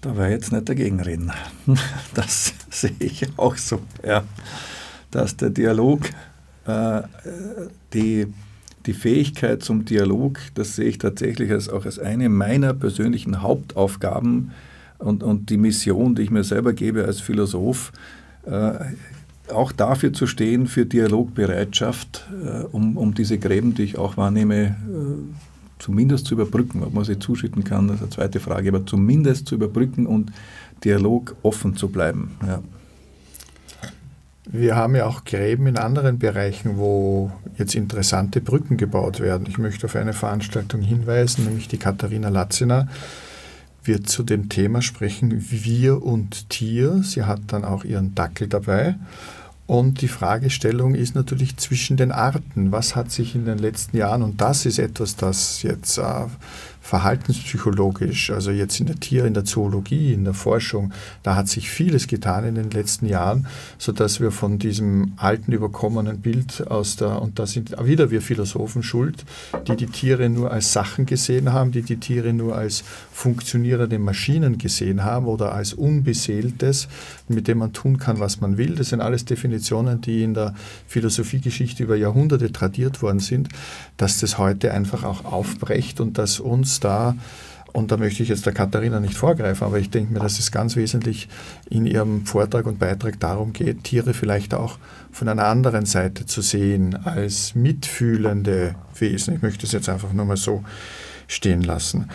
S3: Da war jetzt nicht dagegen reden. Das sehe ich auch so, ja. Dass der Dialog, die, die Fähigkeit zum Dialog, das sehe ich tatsächlich als, auch als eine meiner persönlichen Hauptaufgaben und, und die Mission, die ich mir selber gebe als Philosoph, äh, auch dafür zu stehen, für Dialogbereitschaft, äh, um, um diese Gräben, die ich auch wahrnehme, äh, zumindest zu überbrücken. Ob man sie zuschütten kann, das ist eine zweite Frage, aber zumindest zu überbrücken und Dialog offen zu bleiben. Ja.
S2: Wir haben ja auch Gräben in anderen Bereichen, wo jetzt interessante Brücken gebaut werden. Ich möchte auf eine Veranstaltung hinweisen, nämlich die Katharina Latziner wird zu dem Thema sprechen, Wir und Tier. Sie hat dann auch ihren Dackel dabei. Und die Fragestellung ist natürlich zwischen den Arten. Was hat sich in den letzten Jahren, und das ist etwas, das jetzt äh, verhaltenspsychologisch, also jetzt in der Tier, in der Zoologie, in der Forschung, da hat sich vieles getan in den letzten Jahren, sodass wir von diesem alten, überkommenen Bild aus der, und da sind wieder wir Philosophen schuld, die die Tiere nur als Sachen gesehen haben, die die Tiere nur als funktionierende Maschinen gesehen haben oder als Unbeseeltes, mit dem man tun kann, was man will. Das sind alles Definitionen, die in der Philosophiegeschichte über Jahrhunderte tradiert worden sind, dass das heute einfach auch aufbrecht und dass uns da, und da möchte ich jetzt der Katharina nicht vorgreifen, aber ich denke mir, dass es ganz wesentlich in ihrem Vortrag und Beitrag darum geht, Tiere vielleicht auch von einer anderen Seite zu sehen, als mitfühlende Wesen. Ich möchte es jetzt einfach nur mal so stehen lassen.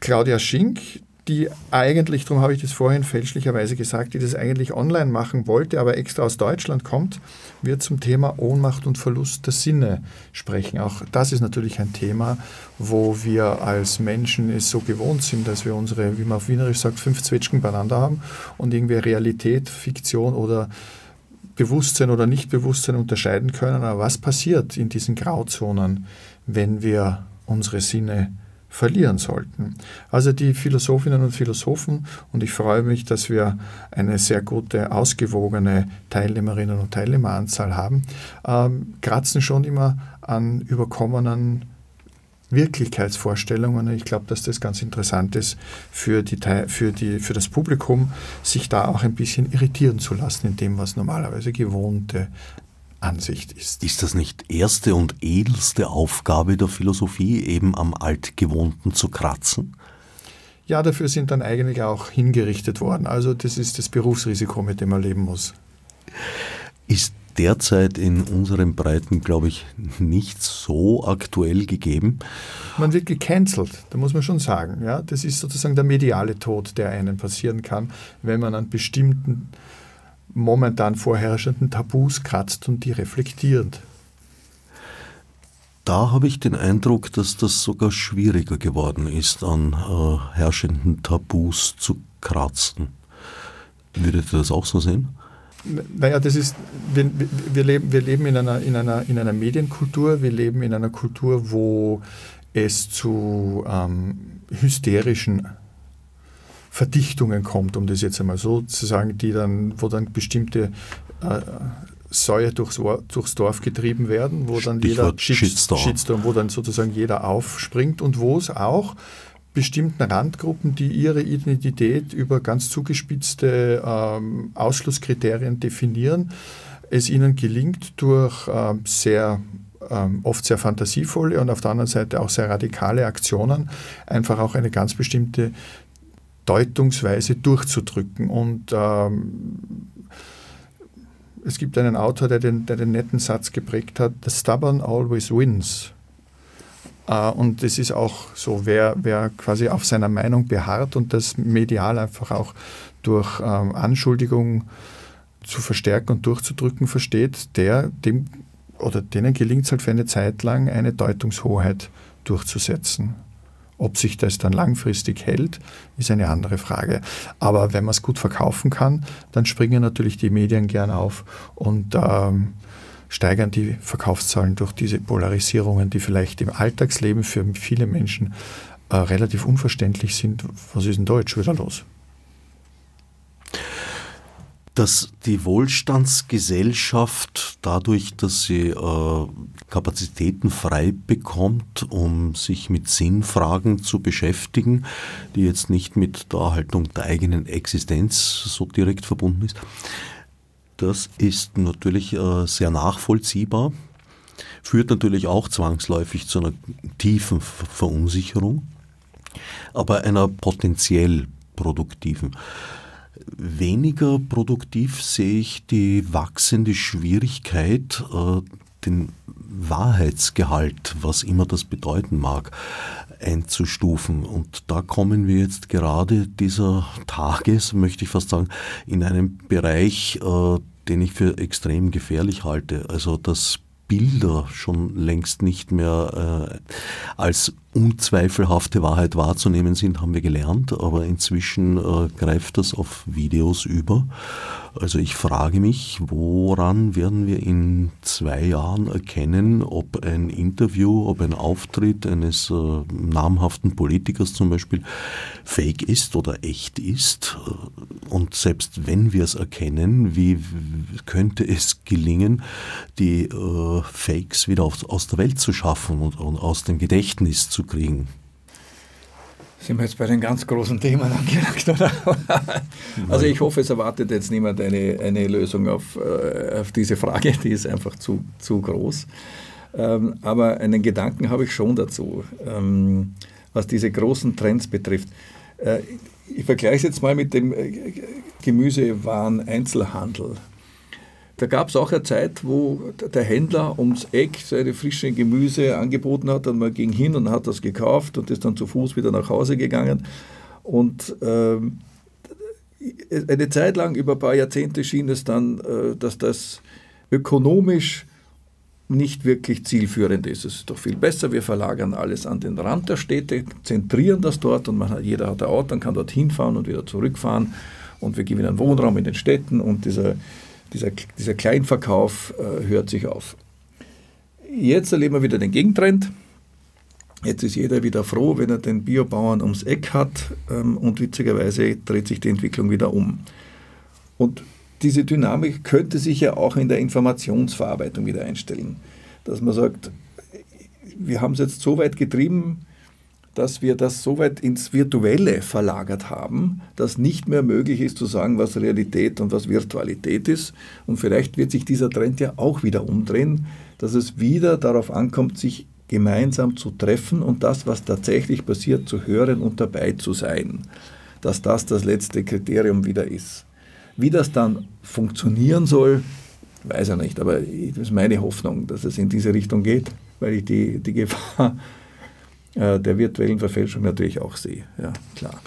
S2: Claudia Schink, die eigentlich, darum habe ich das vorhin fälschlicherweise gesagt, die das eigentlich online machen wollte, aber extra aus Deutschland kommt, wird zum Thema Ohnmacht und Verlust der Sinne sprechen. Auch das ist natürlich ein Thema, wo wir als Menschen es so gewohnt sind, dass wir unsere, wie man auf Wienerisch sagt, fünf Zwetschgen beieinander haben und irgendwie Realität, Fiktion oder Bewusstsein oder Nichtbewusstsein unterscheiden können. Aber was passiert in diesen Grauzonen, wenn wir unsere Sinne verlieren sollten. Also die Philosophinnen und Philosophen, und ich freue mich, dass wir eine sehr gute, ausgewogene Teilnehmerinnen und Teilnehmeranzahl haben, ähm, kratzen schon immer an überkommenen Wirklichkeitsvorstellungen. Ich glaube, dass das ganz interessant ist für, die, für, die, für das Publikum, sich da auch ein bisschen irritieren zu lassen in dem, was normalerweise gewohnte Ansicht ist.
S1: Ist das nicht erste und edelste Aufgabe der Philosophie, eben am Altgewohnten zu kratzen?
S2: Ja, dafür sind dann eigentlich auch hingerichtet worden. Also das ist das Berufsrisiko, mit dem man leben muss.
S1: Ist derzeit in unseren Breiten, glaube ich, nicht so aktuell gegeben.
S2: Man wird gecancelt, da muss man schon sagen. Ja? Das ist sozusagen der mediale Tod, der einem passieren kann, wenn man an bestimmten momentan vorherrschenden Tabus kratzt und die reflektiert.
S1: Da habe ich den Eindruck, dass das sogar schwieriger geworden ist, an äh, herrschenden Tabus zu kratzen. Würdet ihr das auch so sehen?
S2: Naja, das ist, wir, wir, leben, wir leben in einer, in, einer, in einer Medienkultur, wir leben in einer Kultur, wo es zu ähm, hysterischen Verdichtungen kommt, um das jetzt einmal so zu sagen, die dann, wo dann bestimmte äh, Säue durchs, durchs, Dorf getrieben werden, wo dann Stichwort jeder Shitstorm. Shitstorm, wo dann sozusagen jeder aufspringt und wo es auch bestimmten Randgruppen, die ihre Identität über ganz zugespitzte ähm, Ausschlusskriterien definieren, es ihnen gelingt durch ähm, sehr ähm, oft sehr fantasievolle und auf der anderen Seite auch sehr radikale Aktionen einfach auch eine ganz bestimmte Deutungsweise durchzudrücken. Und ähm, es gibt einen Autor, der den, der den netten Satz geprägt hat, The stubborn always wins. Äh, und es ist auch so, wer, wer quasi auf seiner Meinung beharrt und das medial einfach auch durch ähm, Anschuldigungen zu verstärken und durchzudrücken versteht, der dem oder denen gelingt es halt für eine Zeit lang eine Deutungshoheit durchzusetzen. Ob sich das dann langfristig hält, ist eine andere Frage. Aber wenn man es gut verkaufen kann, dann springen natürlich die Medien gern auf und ähm, steigern die Verkaufszahlen durch diese Polarisierungen, die vielleicht im Alltagsleben für viele Menschen äh, relativ unverständlich sind. Was ist in Deutsch wieder los?
S1: Dass die Wohlstandsgesellschaft dadurch, dass sie äh, Kapazitäten frei bekommt, um sich mit Sinnfragen zu beschäftigen, die jetzt nicht mit der Erhaltung der eigenen Existenz so direkt verbunden ist, das ist natürlich äh, sehr nachvollziehbar, führt natürlich auch zwangsläufig zu einer tiefen Verunsicherung, aber einer potenziell produktiven. Weniger produktiv sehe ich die wachsende Schwierigkeit, äh, den Wahrheitsgehalt, was immer das bedeuten mag, einzustufen. Und da kommen wir jetzt gerade dieser Tages, möchte ich fast sagen, in einen Bereich, äh, den ich für extrem gefährlich halte. Also das Bilder schon längst nicht mehr äh, als unzweifelhafte Wahrheit wahrzunehmen sind, haben wir gelernt, aber inzwischen äh, greift das auf Videos über. Also ich frage mich, woran werden wir in zwei Jahren erkennen, ob ein Interview, ob ein Auftritt eines äh, namhaften Politikers zum Beispiel fake ist oder echt ist? Und selbst wenn wir es erkennen, wie könnte es gelingen, die äh, Fakes wieder auf, aus der Welt zu schaffen und, und aus dem Gedächtnis zu kriegen?
S3: Sind wir jetzt bei den ganz großen Themen angelangt, oder? also ich hoffe, es erwartet jetzt niemand eine, eine Lösung auf, äh, auf diese Frage, die ist einfach zu, zu groß. Ähm, aber einen Gedanken habe ich schon dazu, ähm, was diese großen Trends betrifft. Äh, ich vergleiche es jetzt mal mit dem äh, Gemüsewaren-Einzelhandel. Da gab es auch eine Zeit, wo der Händler ums Eck seine frischen Gemüse angeboten hat und man ging hin und hat das gekauft und ist dann zu Fuß wieder nach Hause gegangen. Und ähm, eine Zeit lang, über ein paar Jahrzehnte, schien es dann, äh, dass das ökonomisch nicht wirklich zielführend ist. Es ist doch viel besser, wir verlagern alles an den Rand der Städte, zentrieren das dort und man hat, jeder hat ein Auto und kann dort hinfahren und wieder zurückfahren und wir gewinnen Wohnraum in den Städten und dieser dieser, dieser Kleinverkauf äh, hört sich auf. Jetzt erleben wir wieder den Gegentrend. Jetzt ist jeder wieder froh, wenn er den Biobauern ums Eck hat ähm, und witzigerweise dreht sich die Entwicklung wieder um. Und diese Dynamik könnte sich ja auch in der Informationsverarbeitung wieder einstellen. Dass man sagt, wir haben es jetzt so weit getrieben, dass wir das so weit ins Virtuelle verlagert haben, dass nicht mehr möglich ist zu sagen, was Realität und was Virtualität ist. Und vielleicht wird sich dieser Trend ja auch wieder umdrehen, dass es wieder darauf ankommt, sich gemeinsam zu treffen und das, was tatsächlich passiert, zu hören und dabei zu sein. Dass das das letzte Kriterium wieder ist. Wie das dann funktionieren soll, weiß ich nicht, aber das ist meine Hoffnung, dass es in diese Richtung geht, weil ich die, die Gefahr der virtuellen Verfälschung natürlich auch sehe. Ja, klar.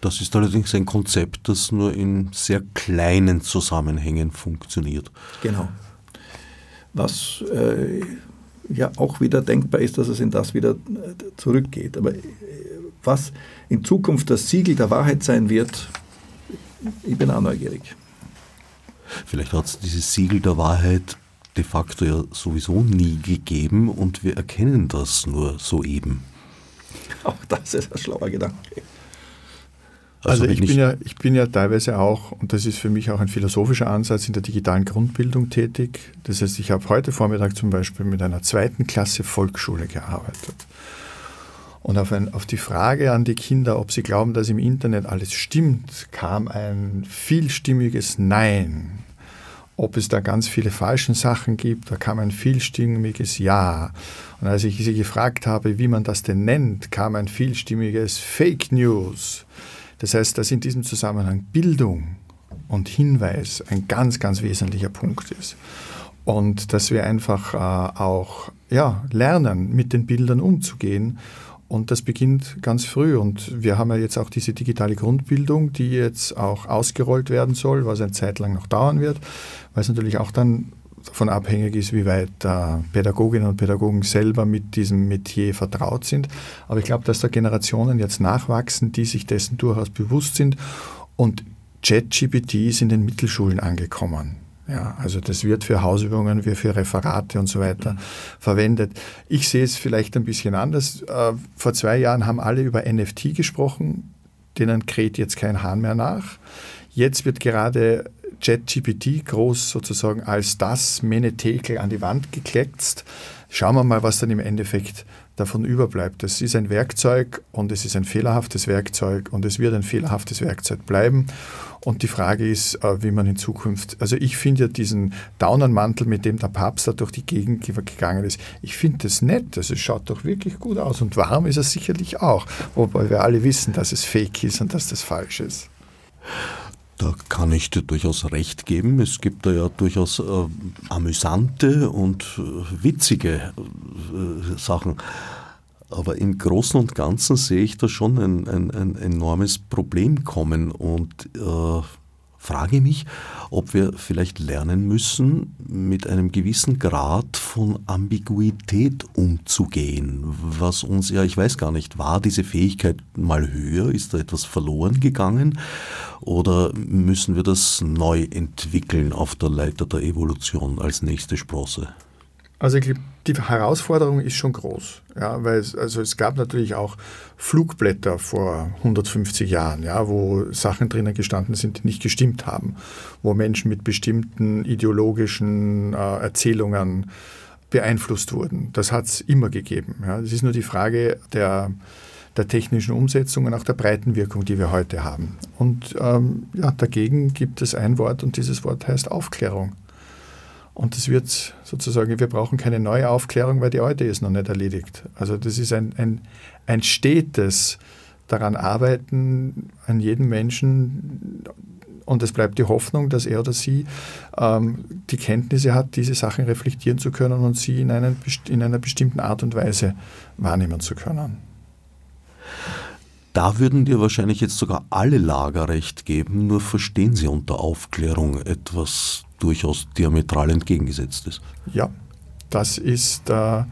S1: Das ist allerdings ein Konzept, das nur in sehr kleinen Zusammenhängen funktioniert.
S3: Genau. Was äh, ja auch wieder denkbar ist, dass es in das wieder äh, zurückgeht. Aber äh, was in Zukunft das Siegel der Wahrheit sein wird, ich bin auch neugierig.
S1: Vielleicht hat es dieses Siegel der Wahrheit de facto ja sowieso nie gegeben und wir erkennen das nur soeben.
S3: Auch das ist ein schlauer Gedanke.
S2: Also, also ich, bin ja, ich bin ja teilweise auch, und das ist für mich auch ein philosophischer Ansatz, in der digitalen Grundbildung tätig. Das heißt, ich habe heute Vormittag zum Beispiel mit einer zweiten Klasse Volksschule gearbeitet. Und auf, ein, auf die Frage an die Kinder, ob sie glauben, dass im Internet alles stimmt, kam ein vielstimmiges Nein ob es da ganz viele falsche Sachen gibt. Da kam ein vielstimmiges Ja. Und als ich sie gefragt habe, wie man das denn nennt, kam ein vielstimmiges Fake News. Das heißt, dass in diesem Zusammenhang Bildung und Hinweis ein ganz, ganz wesentlicher Punkt ist. Und dass wir einfach äh, auch ja, lernen, mit den Bildern umzugehen und das beginnt ganz früh. Und wir haben ja jetzt auch diese digitale Grundbildung, die jetzt auch ausgerollt werden soll, was eine Zeit lang noch dauern wird, weil es natürlich auch dann davon abhängig ist, wie weit äh, Pädagoginnen und Pädagogen selber mit diesem Metier vertraut sind. Aber ich glaube, dass da Generationen jetzt nachwachsen, die sich dessen durchaus bewusst sind. Und ChatGPT ist in den Mittelschulen angekommen. Ja, also das wird für Hausübungen, wie für Referate und so weiter verwendet. Ich sehe es vielleicht ein bisschen anders. Äh, vor zwei Jahren haben alle über NFT gesprochen, denen kräht jetzt kein Hahn mehr nach. Jetzt wird gerade ChatGPT groß sozusagen als das Menetekel an die Wand gekleckst. Schauen wir mal, was dann im Endeffekt davon überbleibt. Es ist ein Werkzeug und es ist ein fehlerhaftes Werkzeug und es wird ein fehlerhaftes Werkzeug bleiben. Und die Frage ist, äh, wie man in Zukunft, also ich finde ja diesen Daunernmantel, mit dem der Papst da durch die Gegend gegangen ist, ich finde das nett, also es schaut doch wirklich gut aus und warm ist er sicherlich auch, wobei wir alle wissen, dass es fake ist und dass das falsch ist.
S1: Da kann ich dir durchaus recht geben. Es gibt da ja durchaus äh, amüsante und äh, witzige äh, Sachen. Aber im Großen und Ganzen sehe ich da schon ein, ein, ein enormes Problem kommen und äh, frage mich, ob wir vielleicht lernen müssen, mit einem gewissen Grad von Ambiguität umzugehen. Was uns ja, ich weiß gar nicht, war diese Fähigkeit mal höher? Ist da etwas verloren gegangen? Oder müssen wir das neu entwickeln auf der Leiter der Evolution als nächste Sprosse?
S2: Also ich glaube, die Herausforderung ist schon groß, ja, weil es, also es gab natürlich auch Flugblätter vor 150 Jahren, ja, wo Sachen drinnen gestanden sind, die nicht gestimmt haben, wo Menschen mit bestimmten ideologischen äh, Erzählungen beeinflusst wurden. Das hat es immer gegeben. Ja. Es ist nur die Frage der, der technischen Umsetzung und auch der Breitenwirkung, die wir heute haben. Und ähm, ja, dagegen gibt es ein Wort und dieses Wort heißt Aufklärung. Und das wird sozusagen, wir brauchen keine neue Aufklärung, weil die alte ist noch nicht erledigt. Also das ist ein, ein, ein stetes daran arbeiten an jedem Menschen und es bleibt die Hoffnung, dass er oder sie ähm, die Kenntnisse hat, diese Sachen reflektieren zu können und sie in, einen, in einer bestimmten Art und Weise wahrnehmen zu können.
S1: Da würden dir wahrscheinlich jetzt sogar alle Lager recht geben, nur verstehen sie unter Aufklärung etwas durchaus diametral entgegengesetzt ist.
S2: Ja, das ist äh,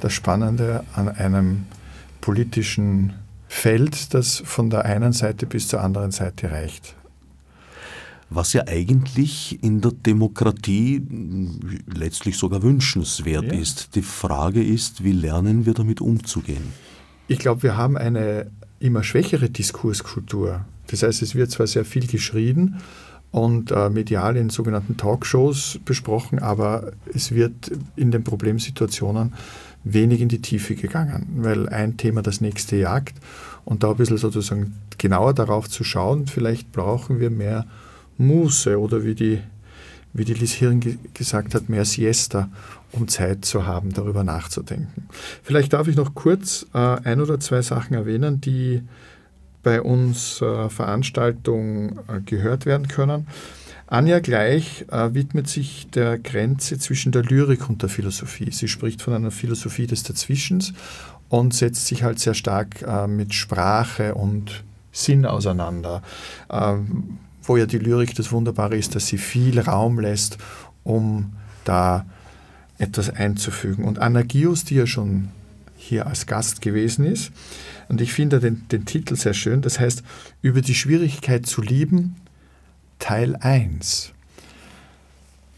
S2: das Spannende an einem politischen Feld, das von der einen Seite bis zur anderen Seite reicht.
S1: Was ja eigentlich in der Demokratie letztlich sogar wünschenswert ja. ist. Die Frage ist, wie lernen wir damit umzugehen?
S2: Ich glaube, wir haben eine immer schwächere Diskurskultur. Das heißt, es wird zwar sehr viel geschrien, und äh, medial in sogenannten Talkshows besprochen, aber es wird in den Problemsituationen wenig in die Tiefe gegangen, weil ein Thema das nächste jagt und da ein bisschen sozusagen genauer darauf zu schauen, vielleicht brauchen wir mehr Muße oder wie die, wie die Liz Hirn gesagt hat, mehr Siesta, um Zeit zu haben, darüber nachzudenken. Vielleicht darf ich noch kurz äh, ein oder zwei Sachen erwähnen, die bei uns äh, Veranstaltung äh, gehört werden können. Anja Gleich äh, widmet sich der Grenze zwischen der Lyrik und der Philosophie. Sie spricht von einer Philosophie des Dazwischens und setzt sich halt sehr stark äh, mit Sprache und Sinn auseinander. Ähm, wo ja die Lyrik das Wunderbare ist, dass sie viel Raum lässt, um da etwas einzufügen. Und Anna Gius, die ja schon hier als Gast gewesen ist, und ich finde den, den Titel sehr schön, das heißt, über die Schwierigkeit zu lieben, Teil 1.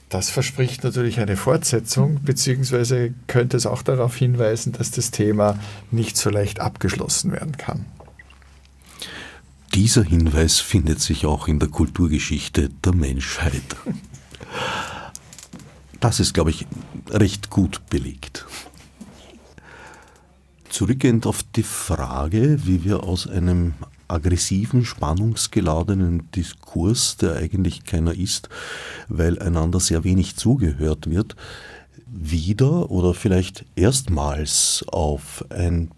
S2: Das verspricht natürlich eine Fortsetzung, beziehungsweise könnte es auch darauf hinweisen, dass das Thema nicht so leicht abgeschlossen werden kann.
S1: Dieser Hinweis findet sich auch in der Kulturgeschichte der Menschheit. Das ist, glaube ich, recht gut belegt. Zurückgehend auf die Frage, wie wir aus einem aggressiven, spannungsgeladenen Diskurs, der eigentlich keiner ist, weil einander sehr wenig zugehört wird, wieder oder vielleicht erstmals auf ein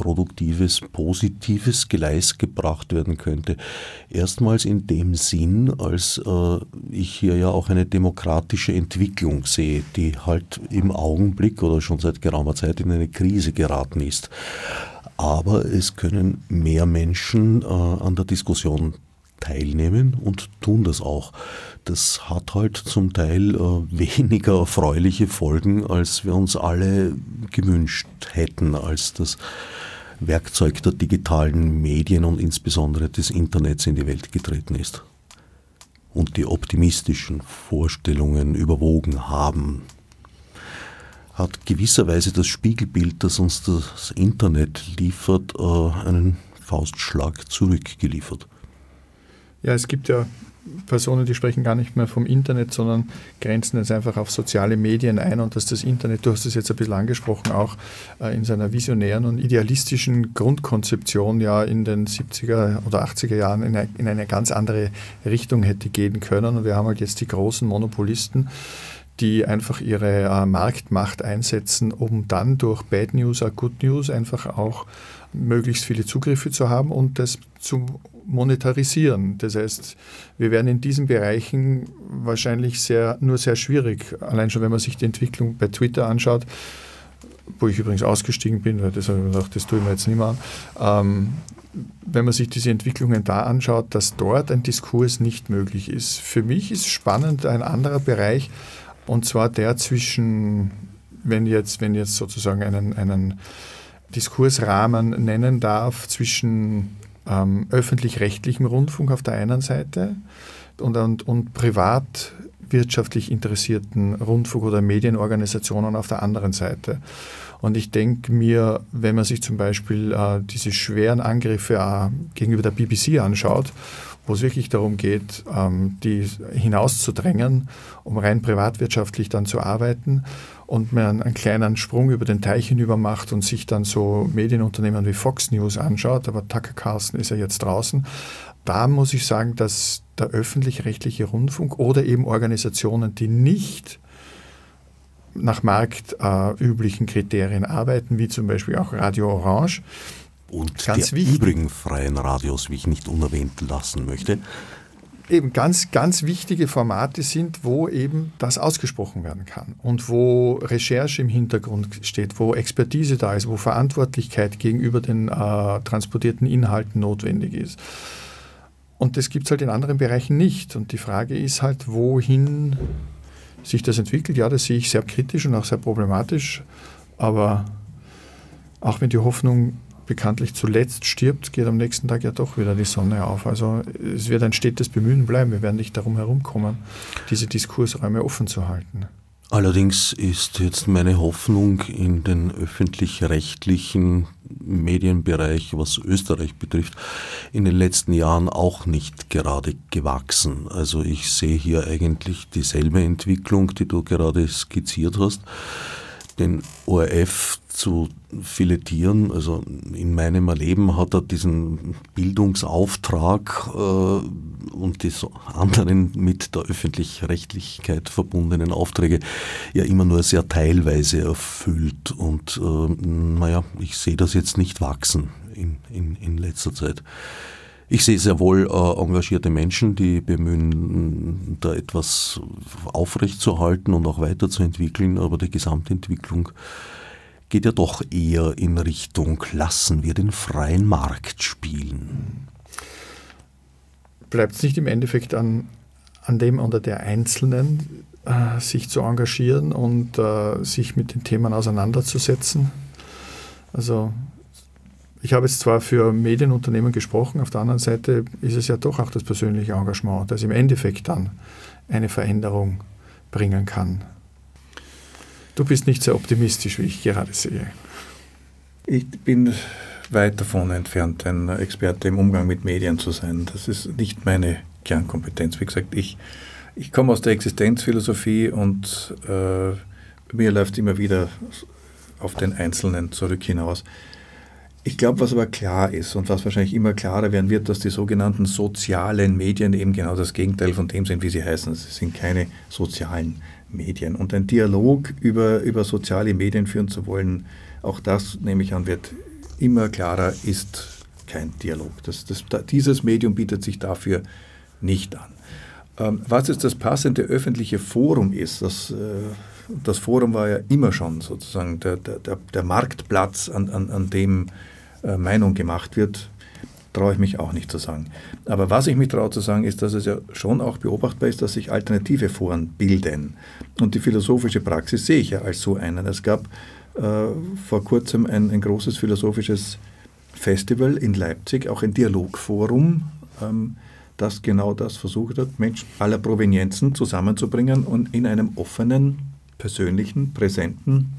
S1: produktives, positives Gleis gebracht werden könnte. Erstmals in dem Sinn, als äh, ich hier ja auch eine demokratische Entwicklung sehe, die halt im Augenblick oder schon seit geraumer Zeit in eine Krise geraten ist. Aber es können mehr Menschen äh, an der Diskussion teilnehmen und tun das auch. Das hat halt zum Teil äh, weniger erfreuliche Folgen, als wir uns alle gewünscht hätten, als das Werkzeug der digitalen Medien und insbesondere des Internets in die Welt getreten ist. Und die optimistischen Vorstellungen überwogen haben, hat gewisserweise das Spiegelbild, das uns das Internet liefert, äh, einen Faustschlag zurückgeliefert.
S2: Ja, es gibt ja Personen, die sprechen gar nicht mehr vom Internet, sondern grenzen es einfach auf soziale Medien ein und dass das Internet, du hast es jetzt ein bisschen angesprochen, auch äh, in seiner visionären und idealistischen Grundkonzeption ja in den 70er oder 80er Jahren in eine, in eine ganz andere Richtung hätte gehen können. Und wir haben halt jetzt die großen Monopolisten, die einfach ihre äh, Marktmacht einsetzen, um dann durch Bad News, auch Good News einfach auch möglichst viele Zugriffe zu haben und das zu monetarisieren. Das heißt, wir werden in diesen Bereichen wahrscheinlich sehr, nur sehr schwierig, allein schon wenn man sich die Entwicklung bei Twitter anschaut, wo ich übrigens ausgestiegen bin, weil das habe ich mir gedacht, das tue ich mir jetzt nicht mehr an. Ähm, wenn man sich diese Entwicklungen da anschaut, dass dort ein Diskurs nicht möglich ist. Für mich ist spannend ein anderer Bereich, und zwar der zwischen, wenn jetzt, wenn jetzt sozusagen einen, einen Diskursrahmen nennen darf, zwischen ähm, öffentlich-rechtlichem Rundfunk auf der einen Seite und, und, und privat interessierten Rundfunk- oder Medienorganisationen auf der anderen Seite. Und ich denke mir, wenn man sich zum Beispiel äh, diese schweren Angriffe äh, gegenüber der BBC anschaut, wo es wirklich darum geht, ähm, die hinauszudrängen, um rein privatwirtschaftlich dann zu arbeiten und man einen kleinen Sprung über den Teich hinüber macht und sich dann so Medienunternehmen wie Fox News anschaut, aber Tucker Carlson ist ja jetzt draußen, da muss ich sagen, dass der öffentlich-rechtliche Rundfunk oder eben Organisationen, die nicht nach marktüblichen äh, Kriterien arbeiten, wie zum Beispiel auch Radio Orange,
S1: und ganz die übrigen freien Radios, wie ich nicht unerwähnt lassen möchte,
S2: eben ganz, ganz wichtige Formate sind, wo eben das ausgesprochen werden kann und wo Recherche im Hintergrund steht, wo Expertise da ist, wo Verantwortlichkeit gegenüber den äh, transportierten Inhalten notwendig ist. Und das gibt es halt in anderen Bereichen nicht. Und die Frage ist halt, wohin sich das entwickelt. Ja, das sehe ich sehr kritisch und auch sehr problematisch. Aber auch wenn die Hoffnung bekanntlich zuletzt stirbt, geht am nächsten Tag ja doch wieder die Sonne auf. Also es wird ein stetes Bemühen bleiben. Wir werden nicht darum herumkommen, diese Diskursräume offen zu halten.
S1: Allerdings ist jetzt meine Hoffnung in den öffentlich-rechtlichen Medienbereich, was Österreich betrifft, in den letzten Jahren auch nicht gerade gewachsen. Also ich sehe hier eigentlich dieselbe Entwicklung, die du gerade skizziert hast den ORF zu filetieren. Also in meinem Erleben hat er diesen Bildungsauftrag äh, und die anderen mit der Öffentlich-Rechtlichkeit verbundenen Aufträge ja immer nur sehr teilweise erfüllt. Und äh, naja, ich sehe das jetzt nicht wachsen in, in, in letzter Zeit. Ich sehe sehr wohl äh, engagierte Menschen, die bemühen, da etwas aufrechtzuerhalten und auch weiterzuentwickeln, aber die Gesamtentwicklung geht ja doch eher in Richtung, lassen wir den freien Markt spielen.
S2: Bleibt es nicht im Endeffekt an, an dem oder der Einzelnen, äh, sich zu engagieren und äh, sich mit den Themen auseinanderzusetzen? Also ich habe jetzt zwar für Medienunternehmen gesprochen, auf der anderen Seite ist es ja doch auch das persönliche Engagement, das im Endeffekt dann eine Veränderung bringen kann. Du bist nicht sehr optimistisch, wie ich gerade sehe.
S3: Ich bin weit davon entfernt, ein Experte im Umgang mit Medien zu sein. Das ist nicht meine Kernkompetenz. Wie gesagt, ich, ich komme aus der Existenzphilosophie und äh, mir läuft immer wieder auf den Einzelnen zurück hinaus. Ich glaube, was aber klar ist und was wahrscheinlich immer klarer werden wird, dass die sogenannten sozialen Medien eben genau das Gegenteil von dem sind, wie sie heißen. Es sind keine sozialen Medien. Und ein Dialog über, über soziale Medien führen zu wollen, auch das, nehme ich an, wird immer klarer, ist kein Dialog. Das, das, dieses Medium bietet sich dafür nicht an. Ähm, was jetzt das passende öffentliche Forum ist, das, äh, das Forum war ja immer schon sozusagen der, der, der Marktplatz, an, an, an dem Meinung gemacht wird, traue ich mich auch nicht zu sagen. Aber was ich mich traue zu sagen, ist, dass es ja schon auch beobachtbar ist, dass sich alternative Foren bilden. Und die philosophische Praxis sehe ich ja als so einen. Es gab äh, vor kurzem ein, ein, großes philosophisches Festival in Leipzig, auch ein Dialogforum, ähm, das genau das versucht hat, Menschen aller Provenienzen zusammenzubringen und in einem offenen, persönlichen, präsenten,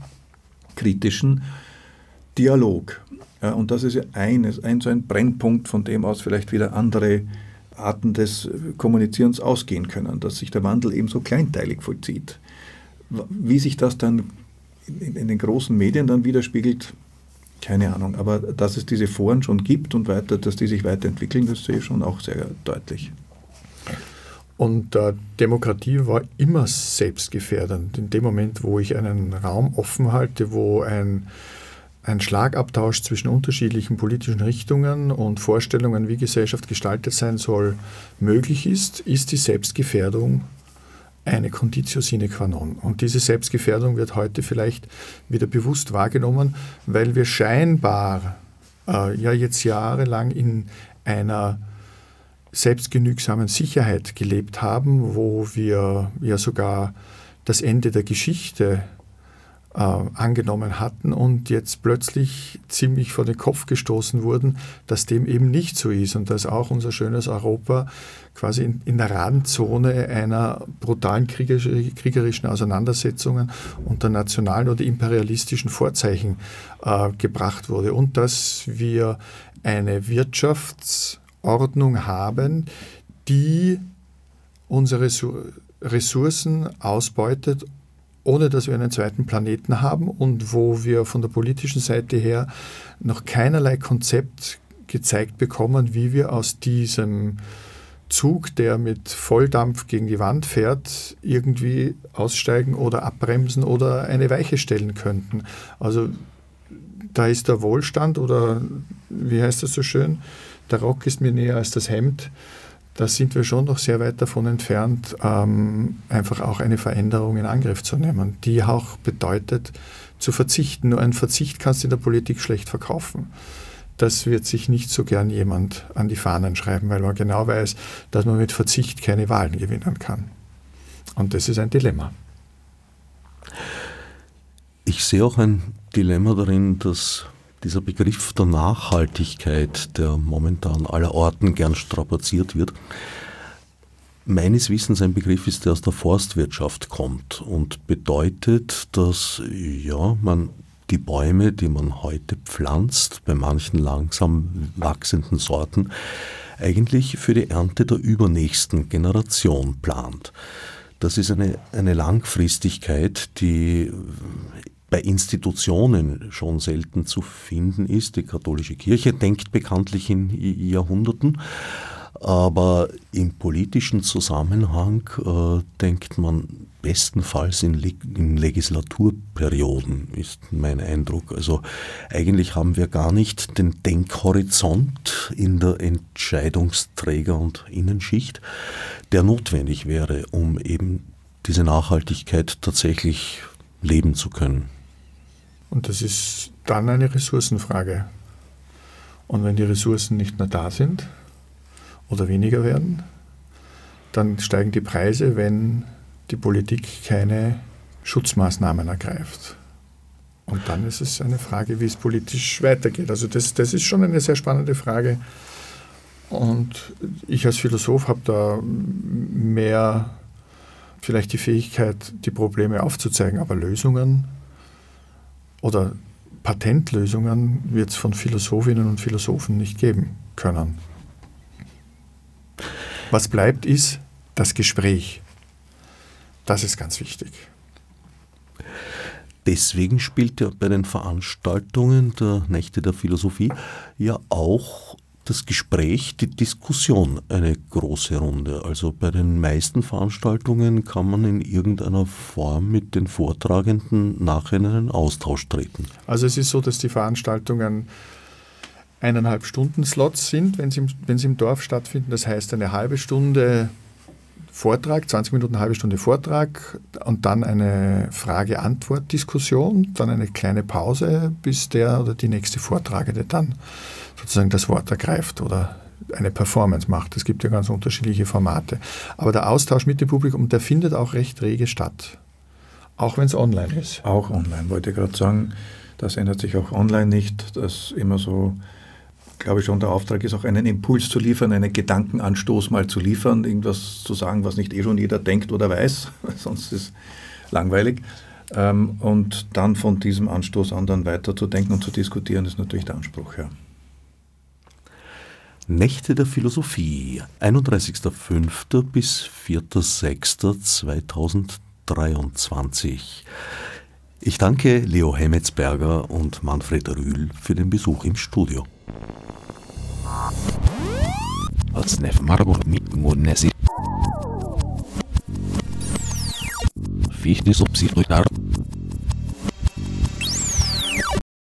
S3: kritischen Dialog und das ist ja eines, ein so ein Brennpunkt, von dem aus vielleicht wieder andere Arten des Kommunizierens ausgehen können, dass sich der Wandel eben so kleinteilig vollzieht. Wie sich das dann in, in den großen Medien dann widerspiegelt, keine Ahnung. Aber dass es diese Foren schon gibt und weiter, dass die sich weiterentwickeln, das sehe ich schon auch sehr deutlich.
S2: Und äh, Demokratie war immer selbstgefährdend. In dem Moment, wo ich einen Raum offen halte, wo ein ein Schlagabtausch zwischen unterschiedlichen politischen Richtungen und Vorstellungen, wie Gesellschaft gestaltet sein soll, möglich ist, ist die Selbstgefährdung eine Conditio sine qua non. Und diese Selbstgefährdung wird heute vielleicht wieder bewusst wahrgenommen, weil wir scheinbar äh, ja jetzt jahrelang in einer selbstgenügsamen Sicherheit gelebt haben, wo wir ja sogar das Ende der Geschichte äh, angenommen hatten und jetzt plötzlich ziemlich vor den Kopf gestoßen wurden, dass dem eben nicht so ist und dass auch unser schönes Europa quasi in, in der Randzone einer brutalen kriegerischen Auseinandersetzungen unter nationalen oder imperialistischen Vorzeichen äh, gebracht wurde. Und dass wir eine Wirtschaftsordnung haben, die unsere Ressourcen ausbeutet ohne dass wir einen zweiten Planeten haben und wo wir von der politischen Seite her noch keinerlei Konzept gezeigt bekommen, wie wir aus diesem Zug, der mit Volldampf gegen die Wand fährt, irgendwie aussteigen oder abbremsen oder eine Weiche stellen könnten. Also da ist der Wohlstand oder wie heißt das so schön, der Rock ist mir näher als das Hemd da sind wir schon noch sehr weit davon entfernt, ähm, einfach auch eine Veränderung in Angriff zu nehmen, die auch bedeutet, zu verzichten. Nur ein Verzicht kannst du in der Politik schlecht verkaufen. Das wird sich nicht so gern jemand an die Fahnen schreiben, weil man genau weiß, dass man mit Verzicht keine Wahlen gewinnen kann. Und das ist ein Dilemma.
S1: Ich sehe auch ein Dilemma darin, dass dieser Begriff der Nachhaltigkeit, der momentan aller Orten gern strapaziert wird, meines Wissens ein Begriff ist, der aus der Forstwirtschaft kommt und bedeutet, dass ja, man die Bäume, die man heute pflanzt, bei manchen langsam wachsenden Sorten, eigentlich für die Ernte der übernächsten Generation plant. Das ist eine, eine Langfristigkeit, die bei Institutionen schon selten zu finden ist. Die katholische Kirche denkt bekanntlich in Jahrhunderten, aber im politischen Zusammenhang äh, denkt man bestenfalls in, in, Legislaturperioden, ist mein Eindruck. Also eigentlich haben wir gar nicht den Denkhorizont in der Entscheidungsträger- und Innenschicht, der notwendig wäre, um eben diese Nachhaltigkeit tatsächlich leben zu können.
S2: Und das ist dann eine Ressourcenfrage. Und wenn die Ressourcen nicht mehr da sind oder weniger werden, dann steigen die Preise, wenn die Politik keine Schutzmaßnahmen ergreift. Und dann ist es eine Frage, wie es politisch weitergeht. Also das, das ist schon eine sehr spannende Frage. Und ich als Philosoph habe da mehr vielleicht die Fähigkeit, die Probleme aufzuzeigen, aber Lösungen oder Patentlösungen wird es von Philosophinnen und Philosophen nicht geben können. Was bleibt, ist das Gespräch. Das ist ganz wichtig.
S1: Deswegen spielt ja bei den Veranstaltungen der Nächte der Philosophie ja auch das Gespräch, die Diskussion eine große Runde. Also bei den meisten Veranstaltungen kann man in irgendeiner Form mit den Vortragenden nachher in einen Austausch treten.
S2: Also es ist so, dass die Veranstaltungen eineinhalb Stunden Slots sind, wenn sie, im, wenn sie im Dorf stattfinden. Das heißt eine halbe Stunde Vortrag, 20 Minuten, eine halbe Stunde Vortrag und dann eine Frage-Antwort-Diskussion, dann eine kleine Pause, bis der oder die nächste Vortragende dann sozusagen das Wort ergreift oder eine Performance macht. Es gibt ja ganz unterschiedliche Formate. Aber der Austausch mit dem Publikum, der findet auch recht rege statt. Auch wenn es online ist.
S3: Auch online, wollte gerade sagen. Das ändert sich auch online nicht. Das immer so, glaube ich schon, der Auftrag ist auch einen Impuls zu liefern, einen Gedankenanstoß mal zu liefern, irgendwas zu sagen, was nicht eh schon jeder denkt oder weiß, sonst ist es langweilig. Ähm, und dann von diesem Anstoß an dann weiterzudenken und zu diskutieren, ist natürlich der Anspruch, ja.
S1: Nächte der Philosophie, 31.05. bis 4.06.2023. Ich danke Leo Hemmetsberger und Manfred Rühl für den Besuch im Studio. Als Nef Marburg mit Monesi. Fichte subsidiar